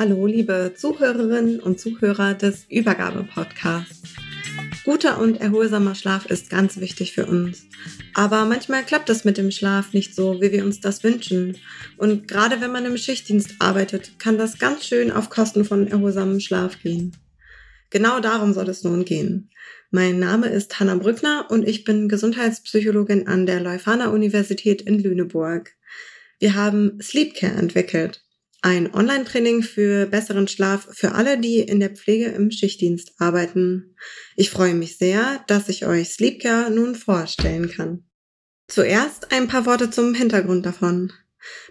Hallo, liebe Zuhörerinnen und Zuhörer des Übergabe-Podcasts. Guter und erholsamer Schlaf ist ganz wichtig für uns. Aber manchmal klappt es mit dem Schlaf nicht so, wie wir uns das wünschen. Und gerade wenn man im Schichtdienst arbeitet, kann das ganz schön auf Kosten von erholsamem Schlaf gehen. Genau darum soll es nun gehen. Mein Name ist Hanna Brückner und ich bin Gesundheitspsychologin an der Leuphana Universität in Lüneburg. Wir haben Sleepcare entwickelt. Ein Online-Training für besseren Schlaf für alle, die in der Pflege im Schichtdienst arbeiten. Ich freue mich sehr, dass ich euch Sleepcare nun vorstellen kann. Zuerst ein paar Worte zum Hintergrund davon.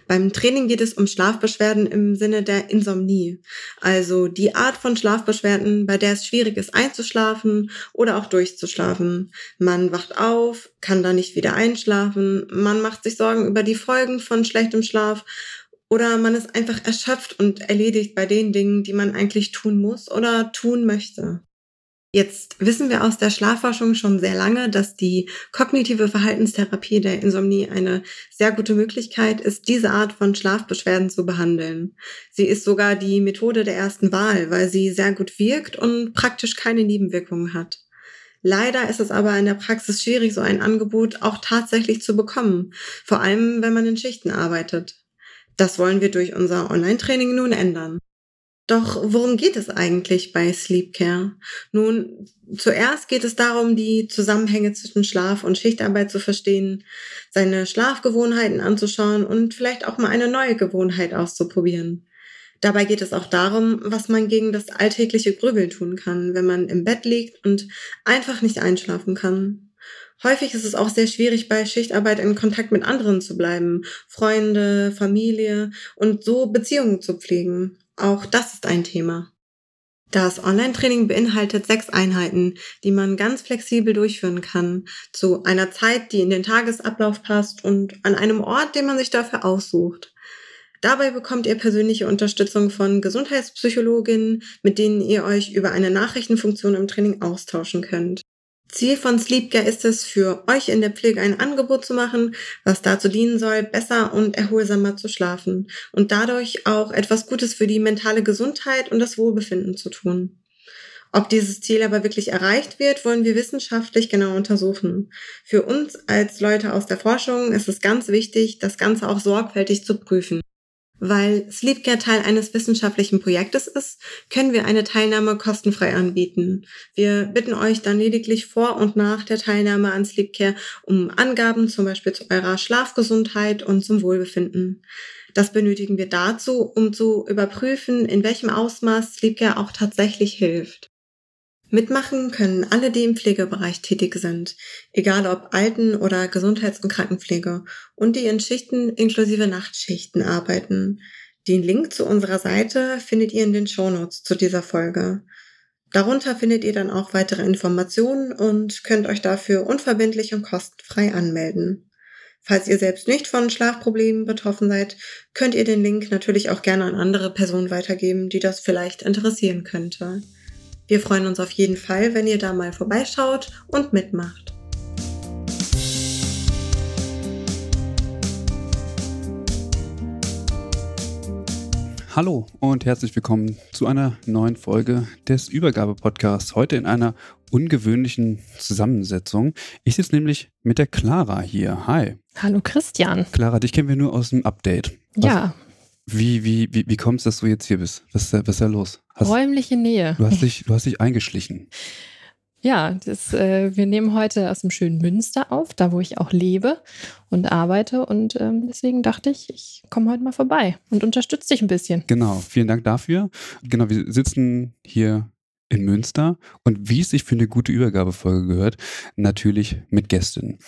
Beim Training geht es um Schlafbeschwerden im Sinne der Insomnie, also die Art von Schlafbeschwerden, bei der es schwierig ist einzuschlafen oder auch durchzuschlafen. Man wacht auf, kann da nicht wieder einschlafen, man macht sich Sorgen über die Folgen von schlechtem Schlaf oder man ist einfach erschöpft und erledigt bei den Dingen, die man eigentlich tun muss oder tun möchte. Jetzt wissen wir aus der Schlafforschung schon sehr lange, dass die kognitive Verhaltenstherapie der Insomnie eine sehr gute Möglichkeit ist, diese Art von Schlafbeschwerden zu behandeln. Sie ist sogar die Methode der ersten Wahl, weil sie sehr gut wirkt und praktisch keine Nebenwirkungen hat. Leider ist es aber in der Praxis schwierig, so ein Angebot auch tatsächlich zu bekommen, vor allem wenn man in Schichten arbeitet. Das wollen wir durch unser Online-Training nun ändern. Doch worum geht es eigentlich bei Sleep Care? Nun, zuerst geht es darum, die Zusammenhänge zwischen Schlaf und Schichtarbeit zu verstehen, seine Schlafgewohnheiten anzuschauen und vielleicht auch mal eine neue Gewohnheit auszuprobieren. Dabei geht es auch darum, was man gegen das alltägliche Grübeln tun kann, wenn man im Bett liegt und einfach nicht einschlafen kann. Häufig ist es auch sehr schwierig, bei Schichtarbeit in Kontakt mit anderen zu bleiben, Freunde, Familie und so Beziehungen zu pflegen. Auch das ist ein Thema. Das Online-Training beinhaltet sechs Einheiten, die man ganz flexibel durchführen kann, zu einer Zeit, die in den Tagesablauf passt und an einem Ort, den man sich dafür aussucht. Dabei bekommt ihr persönliche Unterstützung von Gesundheitspsychologinnen, mit denen ihr euch über eine Nachrichtenfunktion im Training austauschen könnt. Ziel von Sleepcare ist es, für euch in der Pflege ein Angebot zu machen, was dazu dienen soll, besser und erholsamer zu schlafen und dadurch auch etwas Gutes für die mentale Gesundheit und das Wohlbefinden zu tun. Ob dieses Ziel aber wirklich erreicht wird, wollen wir wissenschaftlich genau untersuchen. Für uns als Leute aus der Forschung ist es ganz wichtig, das Ganze auch sorgfältig zu prüfen. Weil Sleepcare Teil eines wissenschaftlichen Projektes ist, können wir eine Teilnahme kostenfrei anbieten. Wir bitten euch dann lediglich vor und nach der Teilnahme an Sleepcare um Angaben, zum Beispiel zu eurer Schlafgesundheit und zum Wohlbefinden. Das benötigen wir dazu, um zu überprüfen, in welchem Ausmaß Sleepcare auch tatsächlich hilft. Mitmachen können alle, die im Pflegebereich tätig sind, egal ob Alten- oder Gesundheits- und Krankenpflege und die in Schichten inklusive Nachtschichten arbeiten. Den Link zu unserer Seite findet ihr in den Shownotes zu dieser Folge. Darunter findet ihr dann auch weitere Informationen und könnt euch dafür unverbindlich und kostenfrei anmelden. Falls ihr selbst nicht von Schlafproblemen betroffen seid, könnt ihr den Link natürlich auch gerne an andere Personen weitergeben, die das vielleicht interessieren könnte. Wir freuen uns auf jeden Fall, wenn ihr da mal vorbeischaut und mitmacht. Hallo und herzlich willkommen zu einer neuen Folge des Übergabe-Podcasts. Heute in einer ungewöhnlichen Zusammensetzung. Ich sitze nämlich mit der Clara hier. Hi. Hallo Christian. Clara, dich kennen wir nur aus dem Update. Was, ja. Wie, wie, wie, wie kommt es, dass du jetzt hier bist? Was ist da, was ist da los? Hast, Räumliche Nähe. Du hast dich, du hast dich eingeschlichen. Ja, das, äh, wir nehmen heute aus dem schönen Münster auf, da wo ich auch lebe und arbeite. Und ähm, deswegen dachte ich, ich komme heute mal vorbei und unterstütze dich ein bisschen. Genau, vielen Dank dafür. Genau, wir sitzen hier in Münster und wie es sich für eine gute Übergabefolge gehört, natürlich mit Gästen.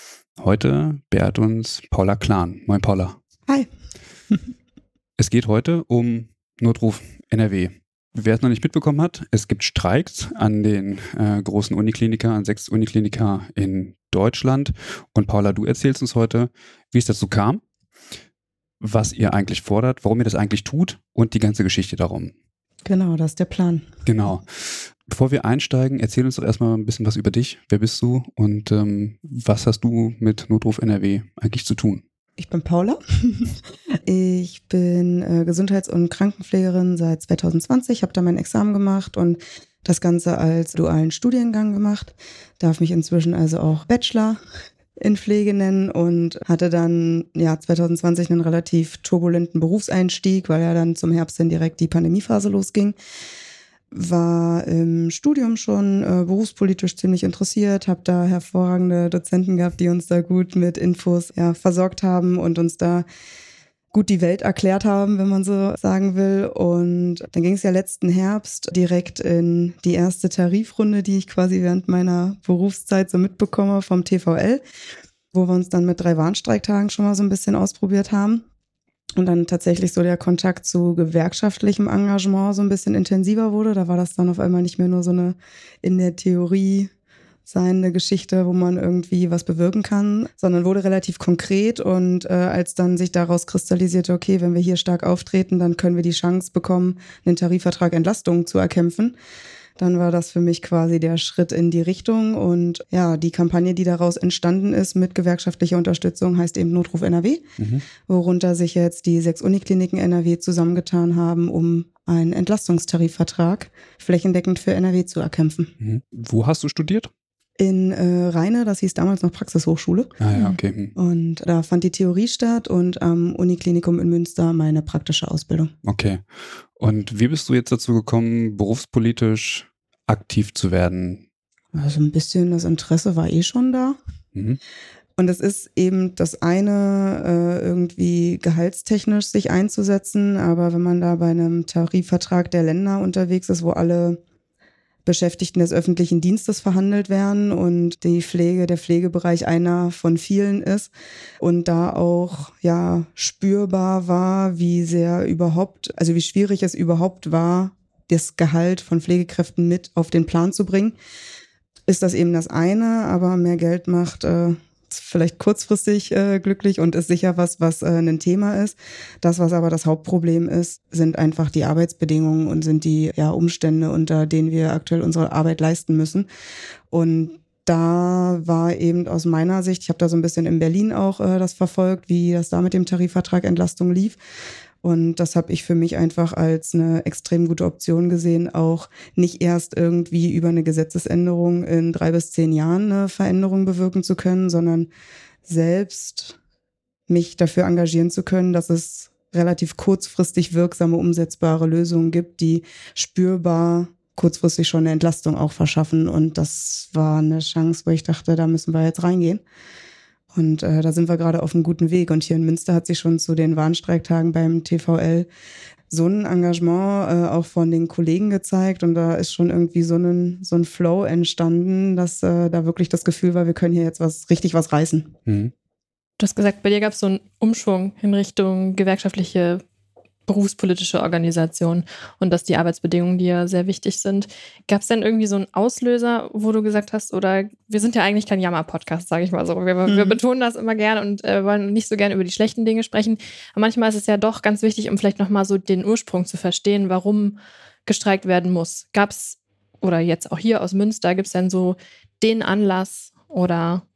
Heute beehrt uns Paula Klan. Moin Paula. Hi. es geht heute um Notruf NRW. Wer es noch nicht mitbekommen hat, es gibt Streiks an den äh, großen Unikliniker, an sechs Unikliniker in Deutschland. Und Paula, du erzählst uns heute, wie es dazu kam, was ihr eigentlich fordert, warum ihr das eigentlich tut und die ganze Geschichte darum. Genau, das ist der Plan. Genau. Bevor wir einsteigen, erzähl uns doch erstmal ein bisschen was über dich. Wer bist du und ähm, was hast du mit Notruf NRW eigentlich zu tun? Ich bin Paula. Ich bin äh, Gesundheits- und Krankenpflegerin seit 2020, habe da mein Examen gemacht und das Ganze als dualen Studiengang gemacht. Darf mich inzwischen also auch Bachelor in Pflege nennen und hatte dann ja 2020 einen relativ turbulenten Berufseinstieg, weil ja dann zum Herbst hin direkt die Pandemiephase losging war im Studium schon äh, berufspolitisch ziemlich interessiert, habe da hervorragende Dozenten gehabt, die uns da gut mit Infos ja, versorgt haben und uns da gut die Welt erklärt haben, wenn man so sagen will. Und dann ging es ja letzten Herbst direkt in die erste Tarifrunde, die ich quasi während meiner Berufszeit so mitbekomme vom TVL, wo wir uns dann mit drei Warnstreiktagen schon mal so ein bisschen ausprobiert haben und dann tatsächlich so der Kontakt zu gewerkschaftlichem Engagement so ein bisschen intensiver wurde. Da war das dann auf einmal nicht mehr nur so eine in der Theorie seine Geschichte, wo man irgendwie was bewirken kann, sondern wurde relativ konkret und äh, als dann sich daraus kristallisierte, okay, wenn wir hier stark auftreten, dann können wir die Chance bekommen, einen Tarifvertrag Entlastung zu erkämpfen dann war das für mich quasi der Schritt in die Richtung. Und ja, die Kampagne, die daraus entstanden ist mit gewerkschaftlicher Unterstützung, heißt eben Notruf NRW, mhm. worunter sich jetzt die sechs Unikliniken NRW zusammengetan haben, um einen Entlastungstarifvertrag flächendeckend für NRW zu erkämpfen. Mhm. Wo hast du studiert? In äh, Rheine, das hieß damals noch Praxishochschule. Ah ja, okay. Hm. Und da fand die Theorie statt und am Uniklinikum in Münster meine praktische Ausbildung. Okay. Und wie bist du jetzt dazu gekommen, berufspolitisch aktiv zu werden? Also ein bisschen das Interesse war eh schon da. Mhm. Und es ist eben das eine, äh, irgendwie gehaltstechnisch sich einzusetzen, aber wenn man da bei einem Tarifvertrag der Länder unterwegs ist, wo alle Beschäftigten des öffentlichen Dienstes verhandelt werden und die Pflege, der Pflegebereich einer von vielen ist und da auch ja spürbar war, wie sehr überhaupt, also wie schwierig es überhaupt war, das Gehalt von Pflegekräften mit auf den Plan zu bringen, ist das eben das eine, aber mehr Geld macht äh, vielleicht kurzfristig äh, glücklich und ist sicher was, was äh, ein Thema ist. Das, was aber das Hauptproblem ist, sind einfach die Arbeitsbedingungen und sind die ja, Umstände, unter denen wir aktuell unsere Arbeit leisten müssen. Und da war eben aus meiner Sicht, ich habe da so ein bisschen in Berlin auch äh, das verfolgt, wie das da mit dem Tarifvertrag Entlastung lief. Und das habe ich für mich einfach als eine extrem gute Option gesehen, auch nicht erst irgendwie über eine Gesetzesänderung in drei bis zehn Jahren eine Veränderung bewirken zu können, sondern selbst mich dafür engagieren zu können, dass es relativ kurzfristig wirksame, umsetzbare Lösungen gibt, die spürbar kurzfristig schon eine Entlastung auch verschaffen. Und das war eine Chance, wo ich dachte, da müssen wir jetzt reingehen. Und äh, da sind wir gerade auf einem guten Weg. Und hier in Münster hat sich schon zu den Warnstreiktagen beim TVL so ein Engagement äh, auch von den Kollegen gezeigt. Und da ist schon irgendwie so ein, so ein Flow entstanden, dass äh, da wirklich das Gefühl war, wir können hier jetzt was richtig was reißen. Mhm. Du hast gesagt, bei dir gab es so einen Umschwung in Richtung gewerkschaftliche berufspolitische Organisation und dass die Arbeitsbedingungen dir sehr wichtig sind. Gab es denn irgendwie so einen Auslöser, wo du gesagt hast, oder wir sind ja eigentlich kein Jammer-Podcast, sage ich mal so. Wir, mhm. wir, betonen das immer gerne und äh, wollen nicht so gerne über die schlechten Dinge sprechen. Aber manchmal ist es ja doch ganz wichtig, um vielleicht nochmal so den Ursprung zu verstehen, warum gestreikt werden muss. Gab es, oder jetzt auch hier aus Münster, gibt es denn so den Anlass oder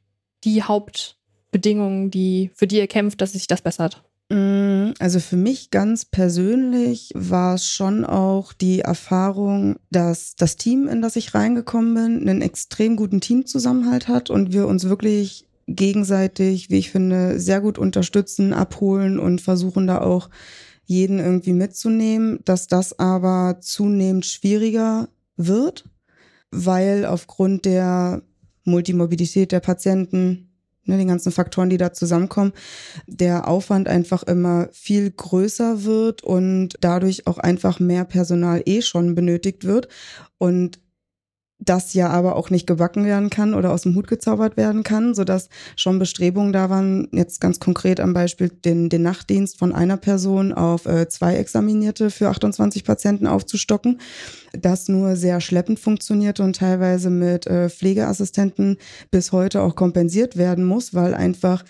die Hauptbedingungen, die für die ihr kämpft, dass sich das bessert? Mhm. Also für mich ganz persönlich war es schon auch die Erfahrung, dass das Team, in das ich reingekommen bin, einen extrem guten Teamzusammenhalt hat und wir uns wirklich gegenseitig, wie ich finde, sehr gut unterstützen, abholen und versuchen da auch jeden irgendwie mitzunehmen, dass das aber zunehmend schwieriger wird, weil aufgrund der Multimorbidität der Patienten, ne, den ganzen Faktoren, die da zusammenkommen, der Aufwand einfach immer viel größer wird und dadurch auch einfach mehr Personal eh schon benötigt wird. Und das ja aber auch nicht gebacken werden kann oder aus dem Hut gezaubert werden kann, sodass schon Bestrebungen da waren, jetzt ganz konkret am Beispiel den, den Nachtdienst von einer Person auf äh, zwei Examinierte für 28 Patienten aufzustocken, das nur sehr schleppend funktionierte und teilweise mit äh, Pflegeassistenten bis heute auch kompensiert werden muss, weil einfach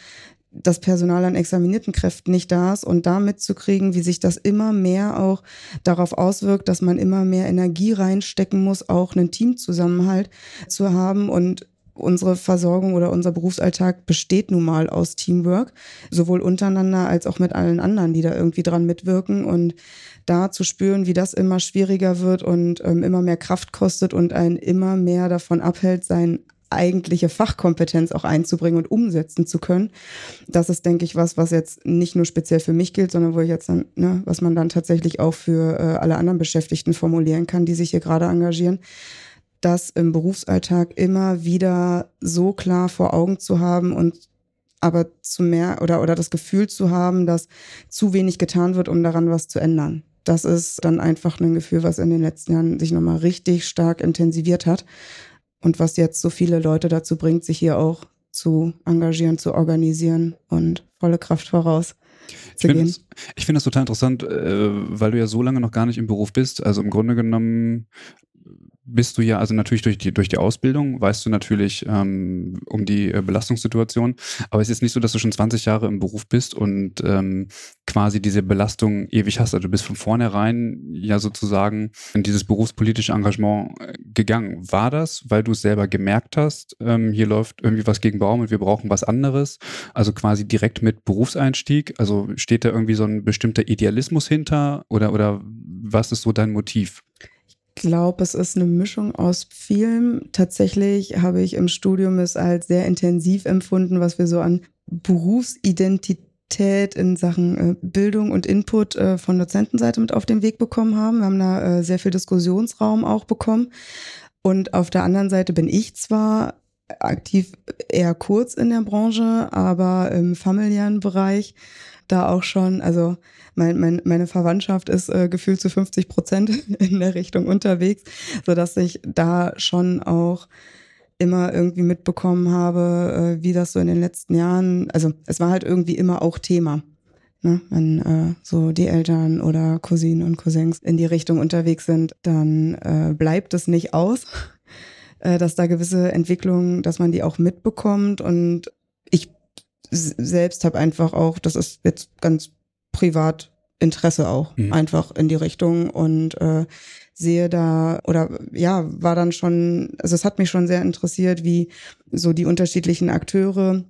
das Personal an examinierten Kräften nicht da ist und da mitzukriegen, wie sich das immer mehr auch darauf auswirkt, dass man immer mehr Energie reinstecken muss, auch einen Teamzusammenhalt zu haben. Und unsere Versorgung oder unser Berufsalltag besteht nun mal aus Teamwork, sowohl untereinander als auch mit allen anderen, die da irgendwie dran mitwirken. Und da zu spüren, wie das immer schwieriger wird und ähm, immer mehr Kraft kostet und einen immer mehr davon abhält, sein eigentliche Fachkompetenz auch einzubringen und umsetzen zu können. Das ist, denke ich, was, was jetzt nicht nur speziell für mich gilt, sondern wo ich jetzt dann, ne, was man dann tatsächlich auch für äh, alle anderen Beschäftigten formulieren kann, die sich hier gerade engagieren, das im Berufsalltag immer wieder so klar vor Augen zu haben und aber zu mehr oder, oder das Gefühl zu haben, dass zu wenig getan wird, um daran was zu ändern. Das ist dann einfach ein Gefühl, was in den letzten Jahren sich nochmal richtig stark intensiviert hat und was jetzt so viele Leute dazu bringt, sich hier auch zu engagieren, zu organisieren und volle Kraft voraus. Ich finde das, find das total interessant, äh, weil du ja so lange noch gar nicht im Beruf bist. Also im Grunde genommen bist du ja, also natürlich durch die, durch die Ausbildung weißt du natürlich ähm, um die äh, Belastungssituation, aber es ist nicht so, dass du schon 20 Jahre im Beruf bist und ähm, quasi diese Belastung ewig hast. Also du bist von vornherein ja sozusagen in dieses berufspolitische Engagement äh, gegangen. War das, weil du es selber gemerkt hast, ähm, hier läuft irgendwie was gegen Baum und wir brauchen was anderes? Also quasi direkt mit Berufseinstieg? Also steht da irgendwie so ein bestimmter Idealismus hinter oder, oder was ist so dein Motiv? Glaube, es ist eine Mischung aus vielem. Tatsächlich habe ich im Studium es als sehr intensiv empfunden, was wir so an Berufsidentität in Sachen äh, Bildung und Input äh, von Dozentenseite mit auf den Weg bekommen haben. Wir haben da äh, sehr viel Diskussionsraum auch bekommen. Und auf der anderen Seite bin ich zwar aktiv eher kurz in der Branche, aber im familiären Bereich da auch schon, also mein, mein, meine Verwandtschaft ist äh, gefühlt zu 50 Prozent in der Richtung unterwegs, so dass ich da schon auch immer irgendwie mitbekommen habe, äh, wie das so in den letzten Jahren, also es war halt irgendwie immer auch Thema. Ne? Wenn äh, so die Eltern oder Cousinen und Cousins in die Richtung unterwegs sind, dann äh, bleibt es nicht aus, äh, dass da gewisse Entwicklungen, dass man die auch mitbekommt. Und selbst habe einfach auch, das ist jetzt ganz privat Interesse auch mhm. einfach in die Richtung und äh, sehe da oder ja, war dann schon, also es hat mich schon sehr interessiert, wie so die unterschiedlichen Akteure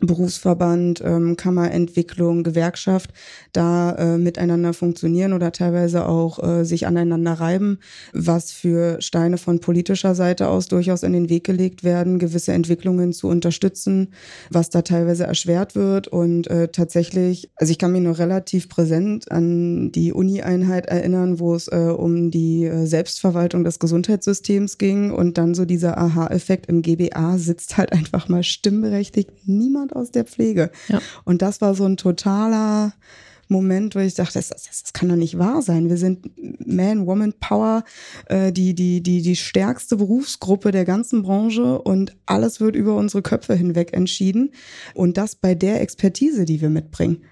Berufsverband, ähm, Kammerentwicklung, Gewerkschaft da äh, miteinander funktionieren oder teilweise auch äh, sich aneinander reiben, was für Steine von politischer Seite aus durchaus in den Weg gelegt werden, gewisse Entwicklungen zu unterstützen, was da teilweise erschwert wird. Und äh, tatsächlich, also ich kann mich noch relativ präsent an die Uni-Einheit erinnern, wo es äh, um die äh, Selbstverwaltung des Gesundheitssystems ging. Und dann so dieser Aha-Effekt im GBA sitzt halt einfach mal stimmberechtigt niemand niemand aus der Pflege. Ja. Und das war so ein totaler Moment, wo ich dachte, das, das, das kann doch nicht wahr sein. Wir sind Man, Woman Power, äh, die, die, die, die stärkste Berufsgruppe der ganzen Branche und alles wird über unsere Köpfe hinweg entschieden. Und das bei der Expertise, die wir mitbringen.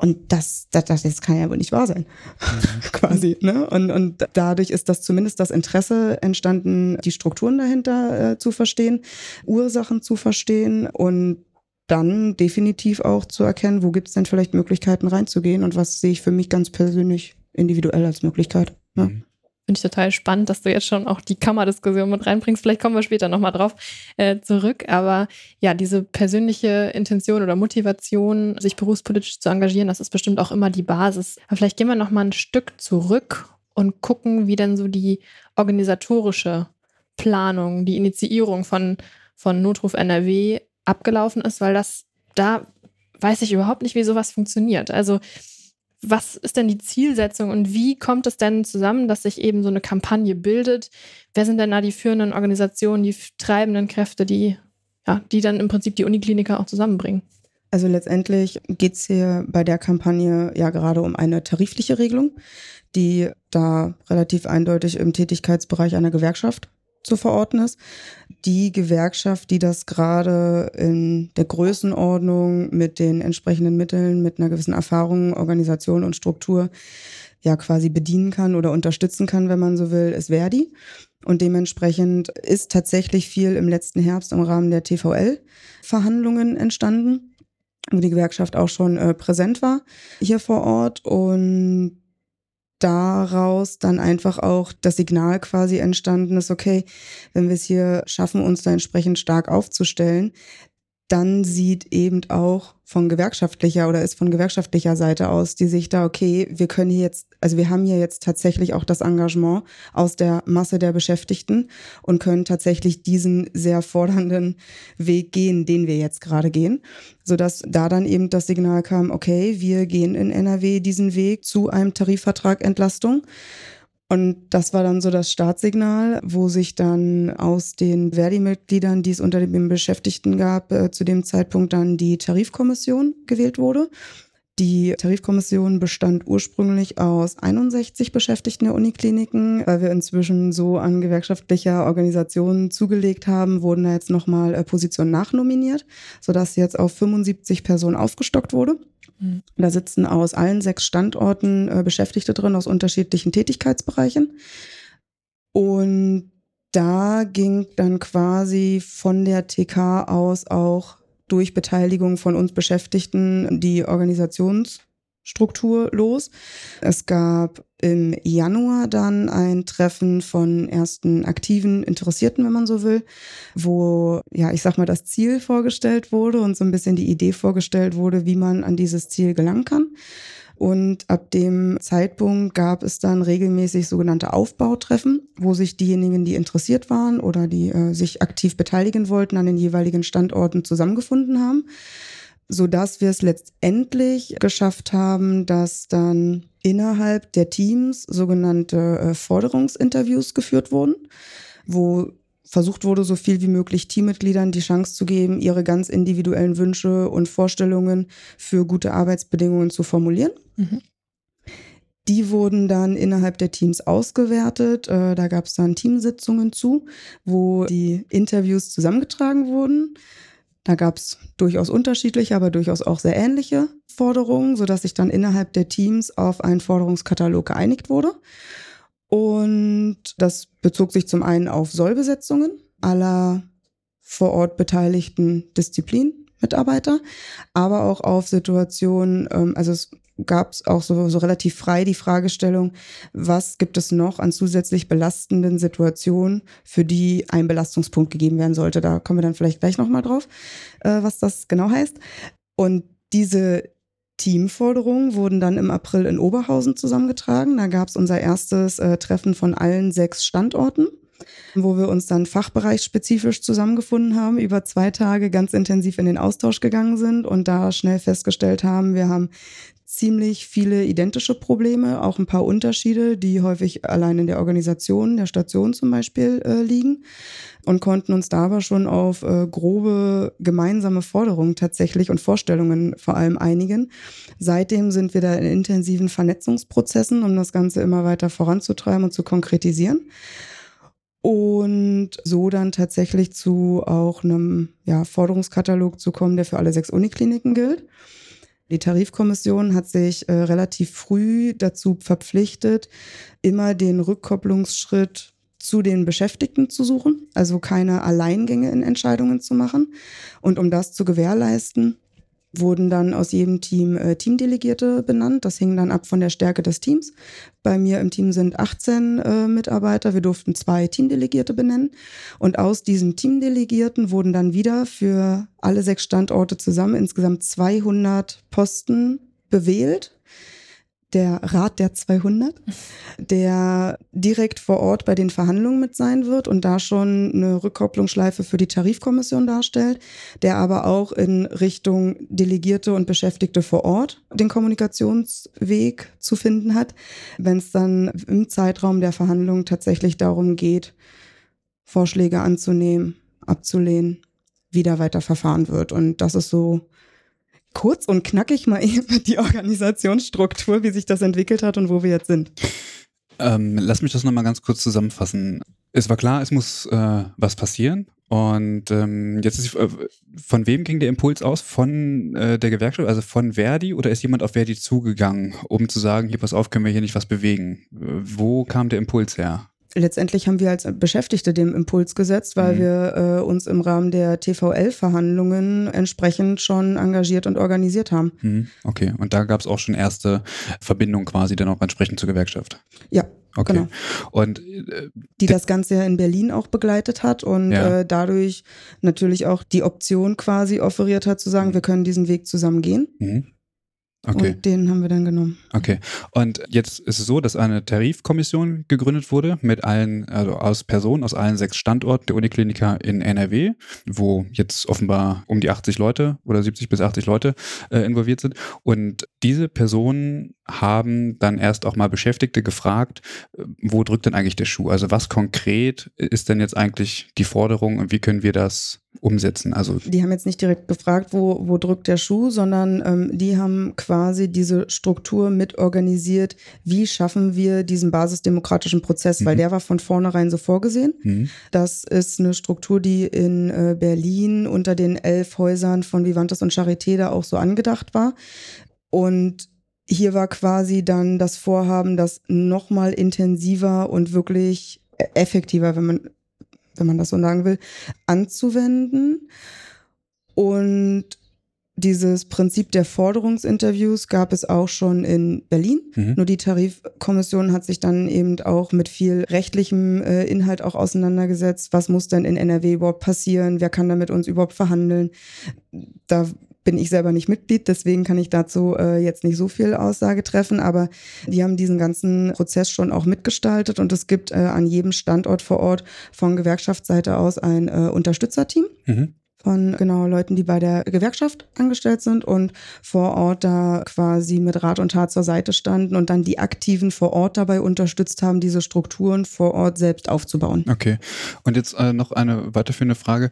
Und das, das, das, das kann ja wohl nicht wahr sein, mhm. quasi. Ne? Und, und dadurch ist das zumindest das Interesse entstanden, die Strukturen dahinter äh, zu verstehen, Ursachen zu verstehen und dann definitiv auch zu erkennen, wo gibt es denn vielleicht Möglichkeiten reinzugehen und was sehe ich für mich ganz persönlich individuell als Möglichkeit. Ne? Finde ich total spannend, dass du jetzt schon auch die Kammerdiskussion mit reinbringst. Vielleicht kommen wir später nochmal drauf äh, zurück. Aber ja, diese persönliche Intention oder Motivation, sich berufspolitisch zu engagieren, das ist bestimmt auch immer die Basis. Aber vielleicht gehen wir nochmal ein Stück zurück und gucken, wie denn so die organisatorische Planung, die Initiierung von, von Notruf NRW abgelaufen ist, weil das da weiß ich überhaupt nicht, wie sowas funktioniert. Also was ist denn die Zielsetzung und wie kommt es denn zusammen, dass sich eben so eine Kampagne bildet? Wer sind denn da die führenden Organisationen, die treibenden Kräfte, die, ja, die dann im Prinzip die Unikliniker auch zusammenbringen? Also letztendlich geht es hier bei der Kampagne ja gerade um eine tarifliche Regelung, die da relativ eindeutig im Tätigkeitsbereich einer Gewerkschaft zu verorten ist. Die Gewerkschaft, die das gerade in der Größenordnung mit den entsprechenden Mitteln, mit einer gewissen Erfahrung, Organisation und Struktur ja quasi bedienen kann oder unterstützen kann, wenn man so will, ist Verdi. Und dementsprechend ist tatsächlich viel im letzten Herbst im Rahmen der TVL-Verhandlungen entstanden, wo die Gewerkschaft auch schon äh, präsent war hier vor Ort. Und daraus dann einfach auch das Signal quasi entstanden ist, okay, wenn wir es hier schaffen, uns da entsprechend stark aufzustellen, dann sieht eben auch von gewerkschaftlicher oder ist von gewerkschaftlicher Seite aus die Sicht da, okay, wir können hier jetzt, also wir haben hier jetzt tatsächlich auch das Engagement aus der Masse der Beschäftigten und können tatsächlich diesen sehr fordernden Weg gehen, den wir jetzt gerade gehen, sodass da dann eben das Signal kam, okay, wir gehen in NRW diesen Weg zu einem Tarifvertrag Entlastung. Und das war dann so das Startsignal, wo sich dann aus den Verdi-Mitgliedern, die es unter den Beschäftigten gab, äh, zu dem Zeitpunkt dann die Tarifkommission gewählt wurde. Die Tarifkommission bestand ursprünglich aus 61 Beschäftigten der Unikliniken. Weil wir inzwischen so an gewerkschaftlicher Organisationen zugelegt haben, wurden da jetzt nochmal äh, Positionen nachnominiert, sodass jetzt auf 75 Personen aufgestockt wurde. Mhm. Da sitzen aus allen sechs Standorten äh, Beschäftigte drin aus unterschiedlichen Tätigkeitsbereichen. Und da ging dann quasi von der TK aus auch durch Beteiligung von uns Beschäftigten die Organisations- Struktur los. Es gab im Januar dann ein Treffen von ersten aktiven Interessierten, wenn man so will, wo, ja, ich sag mal, das Ziel vorgestellt wurde und so ein bisschen die Idee vorgestellt wurde, wie man an dieses Ziel gelangen kann. Und ab dem Zeitpunkt gab es dann regelmäßig sogenannte Aufbautreffen, wo sich diejenigen, die interessiert waren oder die äh, sich aktiv beteiligen wollten, an den jeweiligen Standorten zusammengefunden haben so dass wir es letztendlich geschafft haben, dass dann innerhalb der Teams sogenannte äh, Forderungsinterviews geführt wurden, wo versucht wurde, so viel wie möglich Teammitgliedern die Chance zu geben, ihre ganz individuellen Wünsche und Vorstellungen für gute Arbeitsbedingungen zu formulieren. Mhm. Die wurden dann innerhalb der Teams ausgewertet. Äh, da gab es dann Teamsitzungen zu, wo die Interviews zusammengetragen wurden. Da gab es durchaus unterschiedliche, aber durchaus auch sehr ähnliche Forderungen, sodass sich dann innerhalb der Teams auf einen Forderungskatalog geeinigt wurde. Und das bezog sich zum einen auf Sollbesetzungen aller vor Ort beteiligten Disziplinmitarbeiter, aber auch auf Situationen, ähm, also es gab es auch so, so relativ frei die Fragestellung, was gibt es noch an zusätzlich belastenden Situationen, für die ein Belastungspunkt gegeben werden sollte. Da kommen wir dann vielleicht gleich nochmal drauf, äh, was das genau heißt. Und diese Teamforderungen wurden dann im April in Oberhausen zusammengetragen. Da gab es unser erstes äh, Treffen von allen sechs Standorten wo wir uns dann fachbereichsspezifisch zusammengefunden haben, über zwei Tage ganz intensiv in den Austausch gegangen sind und da schnell festgestellt haben, wir haben ziemlich viele identische Probleme, auch ein paar Unterschiede, die häufig allein in der Organisation, der Station zum Beispiel äh, liegen und konnten uns da aber schon auf äh, grobe gemeinsame Forderungen tatsächlich und Vorstellungen vor allem einigen. Seitdem sind wir da in intensiven Vernetzungsprozessen, um das Ganze immer weiter voranzutreiben und zu konkretisieren und so dann tatsächlich zu auch einem ja, Forderungskatalog zu kommen, der für alle sechs Unikliniken gilt. Die Tarifkommission hat sich äh, relativ früh dazu verpflichtet, immer den Rückkopplungsschritt zu den Beschäftigten zu suchen, also keine Alleingänge in Entscheidungen zu machen. Und um das zu gewährleisten, wurden dann aus jedem Team äh, Teamdelegierte benannt. Das hing dann ab von der Stärke des Teams. Bei mir im Team sind 18 äh, Mitarbeiter. Wir durften zwei Teamdelegierte benennen. Und aus diesen Teamdelegierten wurden dann wieder für alle sechs Standorte zusammen insgesamt 200 Posten bewählt der Rat der 200, der direkt vor Ort bei den Verhandlungen mit sein wird und da schon eine Rückkopplungsschleife für die Tarifkommission darstellt, der aber auch in Richtung Delegierte und Beschäftigte vor Ort den Kommunikationsweg zu finden hat, wenn es dann im Zeitraum der Verhandlungen tatsächlich darum geht, Vorschläge anzunehmen, abzulehnen, wieder weiter verfahren wird. Und das ist so kurz und knackig mal eben die Organisationsstruktur, wie sich das entwickelt hat und wo wir jetzt sind. Ähm, lass mich das nochmal ganz kurz zusammenfassen. Es war klar, es muss äh, was passieren. Und ähm, jetzt ist äh, von wem ging der Impuls aus? Von äh, der Gewerkschaft, also von Verdi oder ist jemand auf Verdi zugegangen, um zu sagen, hier pass auf, können wir hier nicht was bewegen? Äh, wo kam der Impuls her? Letztendlich haben wir als Beschäftigte dem Impuls gesetzt, weil mhm. wir äh, uns im Rahmen der TVL-Verhandlungen entsprechend schon engagiert und organisiert haben. Mhm. Okay, und da gab es auch schon erste Verbindungen quasi dann auch entsprechend zur Gewerkschaft. Ja. Okay. Genau. Und äh, die das Ganze ja in Berlin auch begleitet hat und ja. äh, dadurch natürlich auch die Option quasi offeriert hat, zu sagen, mhm. wir können diesen Weg zusammen gehen. Mhm. Okay. Und den haben wir dann genommen. Okay. Und jetzt ist es so, dass eine Tarifkommission gegründet wurde mit allen, also aus Personen aus allen sechs Standorten der Unikliniker in NRW, wo jetzt offenbar um die 80 Leute oder 70 bis 80 Leute äh, involviert sind. Und diese Personen haben dann erst auch mal Beschäftigte gefragt, äh, wo drückt denn eigentlich der Schuh? Also was konkret ist denn jetzt eigentlich die Forderung und wie können wir das umsetzen? Also die haben jetzt nicht direkt gefragt, wo, wo drückt der Schuh, sondern ähm, die haben quasi diese Struktur mit organisiert, wie schaffen wir diesen basisdemokratischen Prozess, mhm. weil der war von vornherein so vorgesehen. Mhm. Das ist eine Struktur, die in äh, Berlin unter den elf Häusern von Vivantes und Charité da auch so angedacht war. Und hier war quasi dann das Vorhaben, das nochmal intensiver und wirklich effektiver, wenn man, wenn man das so sagen will, anzuwenden. Und dieses Prinzip der Forderungsinterviews gab es auch schon in Berlin. Mhm. Nur die Tarifkommission hat sich dann eben auch mit viel rechtlichem äh, Inhalt auch auseinandergesetzt. Was muss denn in NRW überhaupt passieren? Wer kann da mit uns überhaupt verhandeln? Da bin ich selber nicht Mitglied, deswegen kann ich dazu äh, jetzt nicht so viel Aussage treffen, aber die haben diesen ganzen Prozess schon auch mitgestaltet und es gibt äh, an jedem Standort vor Ort von Gewerkschaftsseite aus ein äh, Unterstützerteam. Mhm von genau Leuten, die bei der Gewerkschaft angestellt sind und vor Ort da quasi mit Rat und Tat zur Seite standen und dann die Aktiven vor Ort dabei unterstützt haben, diese Strukturen vor Ort selbst aufzubauen. Okay. Und jetzt äh, noch eine weiterführende Frage.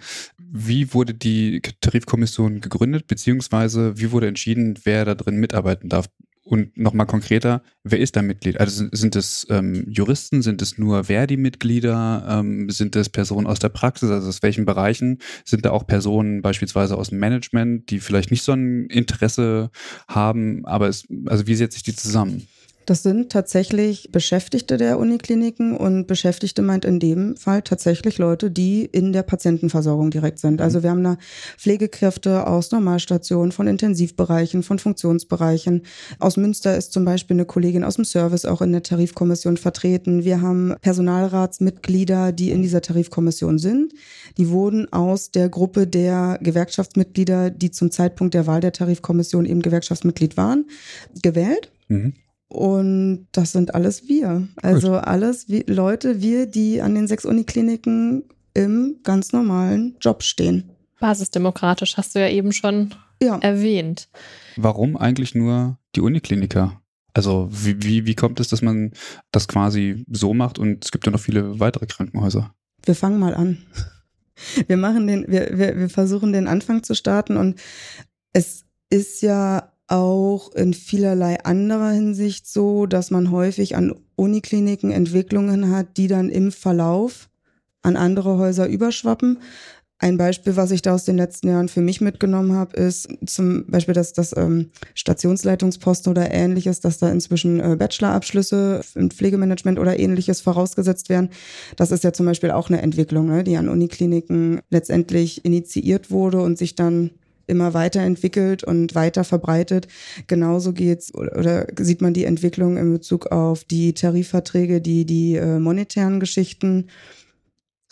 Wie wurde die Tarifkommission gegründet, beziehungsweise wie wurde entschieden, wer da drin mitarbeiten darf? Und nochmal konkreter, wer ist da Mitglied? Also sind es ähm, Juristen, sind es nur Verdi-Mitglieder, ähm, sind es Personen aus der Praxis, also aus welchen Bereichen? Sind da auch Personen beispielsweise aus dem Management, die vielleicht nicht so ein Interesse haben, aber es, also wie setzt sich die zusammen? Das sind tatsächlich Beschäftigte der Unikliniken und Beschäftigte meint in dem Fall tatsächlich Leute, die in der Patientenversorgung direkt sind. Also wir haben da Pflegekräfte aus Normalstationen, von Intensivbereichen, von Funktionsbereichen. Aus Münster ist zum Beispiel eine Kollegin aus dem Service auch in der Tarifkommission vertreten. Wir haben Personalratsmitglieder, die in dieser Tarifkommission sind. Die wurden aus der Gruppe der Gewerkschaftsmitglieder, die zum Zeitpunkt der Wahl der Tarifkommission eben Gewerkschaftsmitglied waren, gewählt. Mhm. Und das sind alles wir. Also Gut. alles wie Leute, wir, die an den sechs Unikliniken im ganz normalen Job stehen. Basisdemokratisch hast du ja eben schon ja. erwähnt. Warum eigentlich nur die Unikliniker? Also wie, wie, wie kommt es, dass man das quasi so macht und es gibt ja noch viele weitere Krankenhäuser? Wir fangen mal an. Wir machen den, wir, wir, wir versuchen den Anfang zu starten und es ist ja auch in vielerlei anderer Hinsicht so, dass man häufig an Unikliniken Entwicklungen hat, die dann im Verlauf an andere Häuser überschwappen. Ein Beispiel, was ich da aus den letzten Jahren für mich mitgenommen habe, ist zum Beispiel, dass das ähm, Stationsleitungsposten oder ähnliches, dass da inzwischen äh, Bachelorabschlüsse im Pflegemanagement oder ähnliches vorausgesetzt werden. Das ist ja zum Beispiel auch eine Entwicklung, ne, die an Unikliniken letztendlich initiiert wurde und sich dann immer weiterentwickelt und weiter verbreitet. Genauso geht's oder sieht man die Entwicklung in Bezug auf die Tarifverträge, die die äh, monetären Geschichten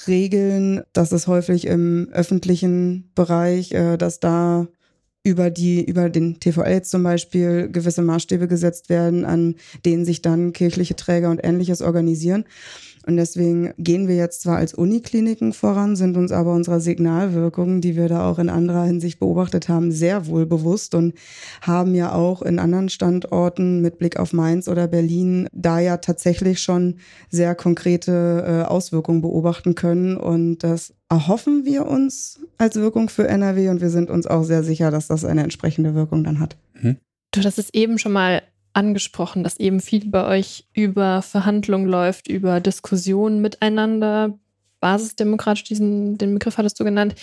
regeln. Das ist häufig im öffentlichen Bereich, äh, dass da über die, über den TVL zum Beispiel gewisse Maßstäbe gesetzt werden, an denen sich dann kirchliche Träger und ähnliches organisieren. Und deswegen gehen wir jetzt zwar als Unikliniken voran, sind uns aber unserer Signalwirkung, die wir da auch in anderer Hinsicht beobachtet haben, sehr wohl bewusst und haben ja auch in anderen Standorten mit Blick auf Mainz oder Berlin da ja tatsächlich schon sehr konkrete äh, Auswirkungen beobachten können. Und das erhoffen wir uns als Wirkung für NRW und wir sind uns auch sehr sicher, dass das eine entsprechende Wirkung dann hat. Mhm. Du hast es eben schon mal angesprochen, dass eben viel bei euch über Verhandlungen läuft, über Diskussionen miteinander. Basisdemokratisch, diesen, den Begriff hattest du genannt.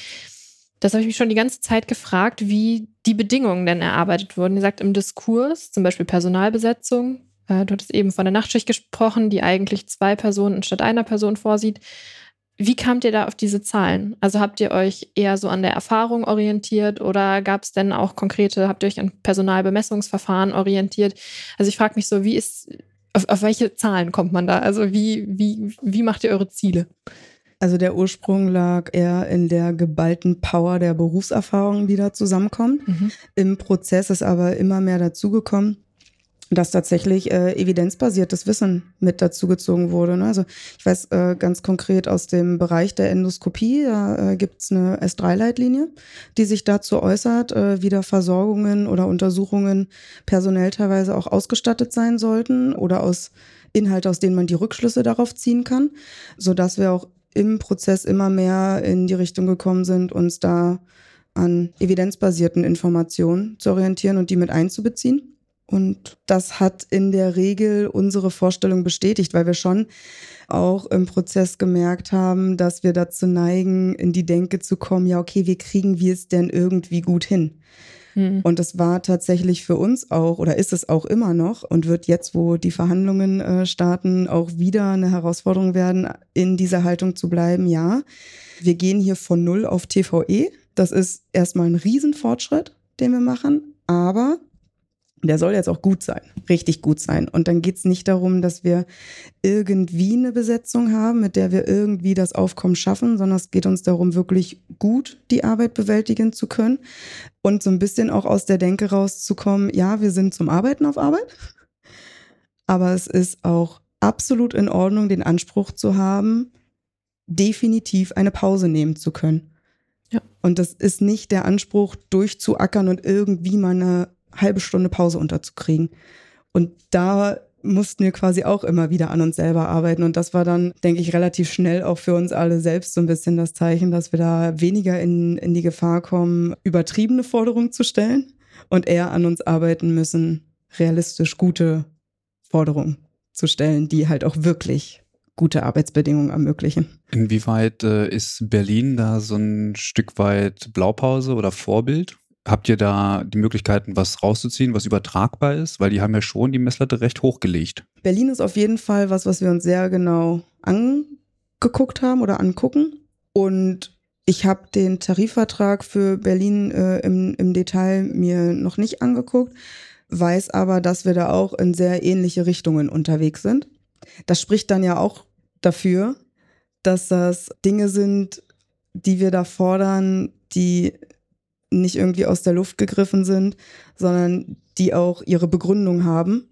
Das habe ich mich schon die ganze Zeit gefragt, wie die Bedingungen denn erarbeitet wurden. Ihr sagt im Diskurs, zum Beispiel Personalbesetzung. Äh, du hattest eben von der Nachtschicht gesprochen, die eigentlich zwei Personen statt einer Person vorsieht. Wie kamt ihr da auf diese Zahlen? Also habt ihr euch eher so an der Erfahrung orientiert oder gab es denn auch konkrete, habt ihr euch an Personalbemessungsverfahren orientiert? Also ich frage mich so, wie ist, auf, auf welche Zahlen kommt man da? Also wie, wie, wie macht ihr eure Ziele? Also der Ursprung lag eher in der geballten Power der Berufserfahrung, die da zusammenkommt. Mhm. Im Prozess ist aber immer mehr dazugekommen, dass tatsächlich äh, evidenzbasiertes Wissen mit dazugezogen wurde. Ne? Also ich weiß äh, ganz konkret aus dem Bereich der Endoskopie, da äh, gibt es eine S3-Leitlinie, die sich dazu äußert, äh, wie da Versorgungen oder Untersuchungen personell teilweise auch ausgestattet sein sollten oder aus Inhalt, aus denen man die Rückschlüsse darauf ziehen kann, so dass wir auch im Prozess immer mehr in die Richtung gekommen sind, uns da an evidenzbasierten Informationen zu orientieren und die mit einzubeziehen. Und das hat in der Regel unsere Vorstellung bestätigt, weil wir schon auch im Prozess gemerkt haben, dass wir dazu neigen, in die Denke zu kommen, ja, okay, wie kriegen wir es denn irgendwie gut hin? Mhm. Und es war tatsächlich für uns auch, oder ist es auch immer noch und wird jetzt, wo die Verhandlungen äh, starten, auch wieder eine Herausforderung werden, in dieser Haltung zu bleiben. Ja, wir gehen hier von Null auf TVE. Das ist erstmal ein Riesenfortschritt, den wir machen. Aber der soll jetzt auch gut sein, richtig gut sein. Und dann geht's nicht darum, dass wir irgendwie eine Besetzung haben, mit der wir irgendwie das Aufkommen schaffen, sondern es geht uns darum, wirklich gut die Arbeit bewältigen zu können und so ein bisschen auch aus der Denke rauszukommen, ja, wir sind zum Arbeiten auf Arbeit, aber es ist auch absolut in Ordnung, den Anspruch zu haben, definitiv eine Pause nehmen zu können. Ja. Und das ist nicht der Anspruch, durchzuackern und irgendwie mal eine halbe Stunde Pause unterzukriegen. Und da mussten wir quasi auch immer wieder an uns selber arbeiten. Und das war dann, denke ich, relativ schnell auch für uns alle selbst so ein bisschen das Zeichen, dass wir da weniger in, in die Gefahr kommen, übertriebene Forderungen zu stellen und eher an uns arbeiten müssen, realistisch gute Forderungen zu stellen, die halt auch wirklich gute Arbeitsbedingungen ermöglichen. Inwieweit äh, ist Berlin da so ein Stück weit Blaupause oder Vorbild? Habt ihr da die Möglichkeiten, was rauszuziehen, was übertragbar ist? Weil die haben ja schon die Messlatte recht hochgelegt. Berlin ist auf jeden Fall was, was wir uns sehr genau angeguckt haben oder angucken. Und ich habe den Tarifvertrag für Berlin äh, im, im Detail mir noch nicht angeguckt, weiß aber, dass wir da auch in sehr ähnliche Richtungen unterwegs sind. Das spricht dann ja auch dafür, dass das Dinge sind, die wir da fordern, die nicht irgendwie aus der Luft gegriffen sind, sondern die auch ihre Begründung haben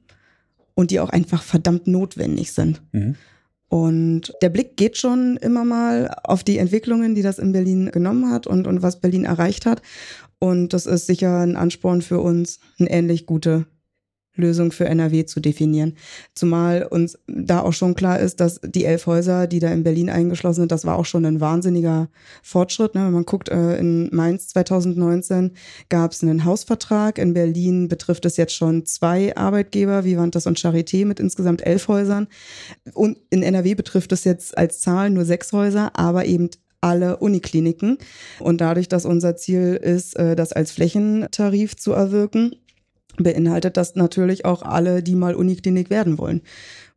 und die auch einfach verdammt notwendig sind. Mhm. Und der Blick geht schon immer mal auf die Entwicklungen, die das in Berlin genommen hat und, und was Berlin erreicht hat. Und das ist sicher ein Ansporn für uns, eine ähnlich gute Lösung für NRW zu definieren. Zumal uns da auch schon klar ist, dass die elf Häuser, die da in Berlin eingeschlossen sind, das war auch schon ein wahnsinniger Fortschritt. Ne? Wenn man guckt, äh, in Mainz 2019 gab es einen Hausvertrag. In Berlin betrifft es jetzt schon zwei Arbeitgeber, wie Vivantes und Charité, mit insgesamt elf Häusern. Und in NRW betrifft es jetzt als Zahl nur sechs Häuser, aber eben alle Unikliniken. Und dadurch, dass unser Ziel ist, äh, das als Flächentarif zu erwirken, beinhaltet das natürlich auch alle, die mal Uniklinik werden wollen.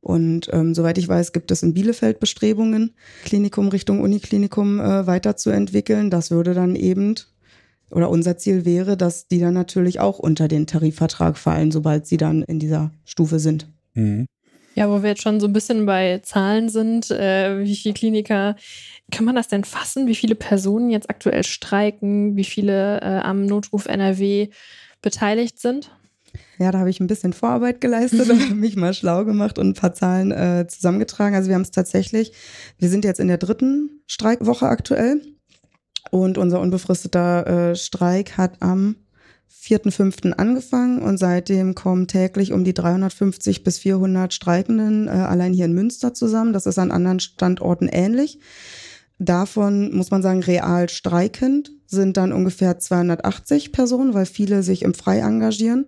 Und ähm, soweit ich weiß, gibt es in Bielefeld Bestrebungen, Klinikum Richtung Uniklinikum äh, weiterzuentwickeln. Das würde dann eben oder unser Ziel wäre, dass die dann natürlich auch unter den Tarifvertrag fallen, sobald sie dann in dieser Stufe sind. Mhm. Ja, wo wir jetzt schon so ein bisschen bei Zahlen sind, äh, wie viele Kliniker, kann man das denn fassen, wie viele Personen jetzt aktuell streiken, wie viele äh, am Notruf NRW beteiligt sind? Ja, da habe ich ein bisschen Vorarbeit geleistet und mich mal schlau gemacht und ein paar Zahlen äh, zusammengetragen. Also wir haben es tatsächlich, wir sind jetzt in der dritten Streikwoche aktuell und unser unbefristeter äh, Streik hat am 4.5. angefangen und seitdem kommen täglich um die 350 bis 400 Streikenden äh, allein hier in Münster zusammen. Das ist an anderen Standorten ähnlich. Davon muss man sagen, real streikend sind dann ungefähr 280 Personen, weil viele sich im Frei engagieren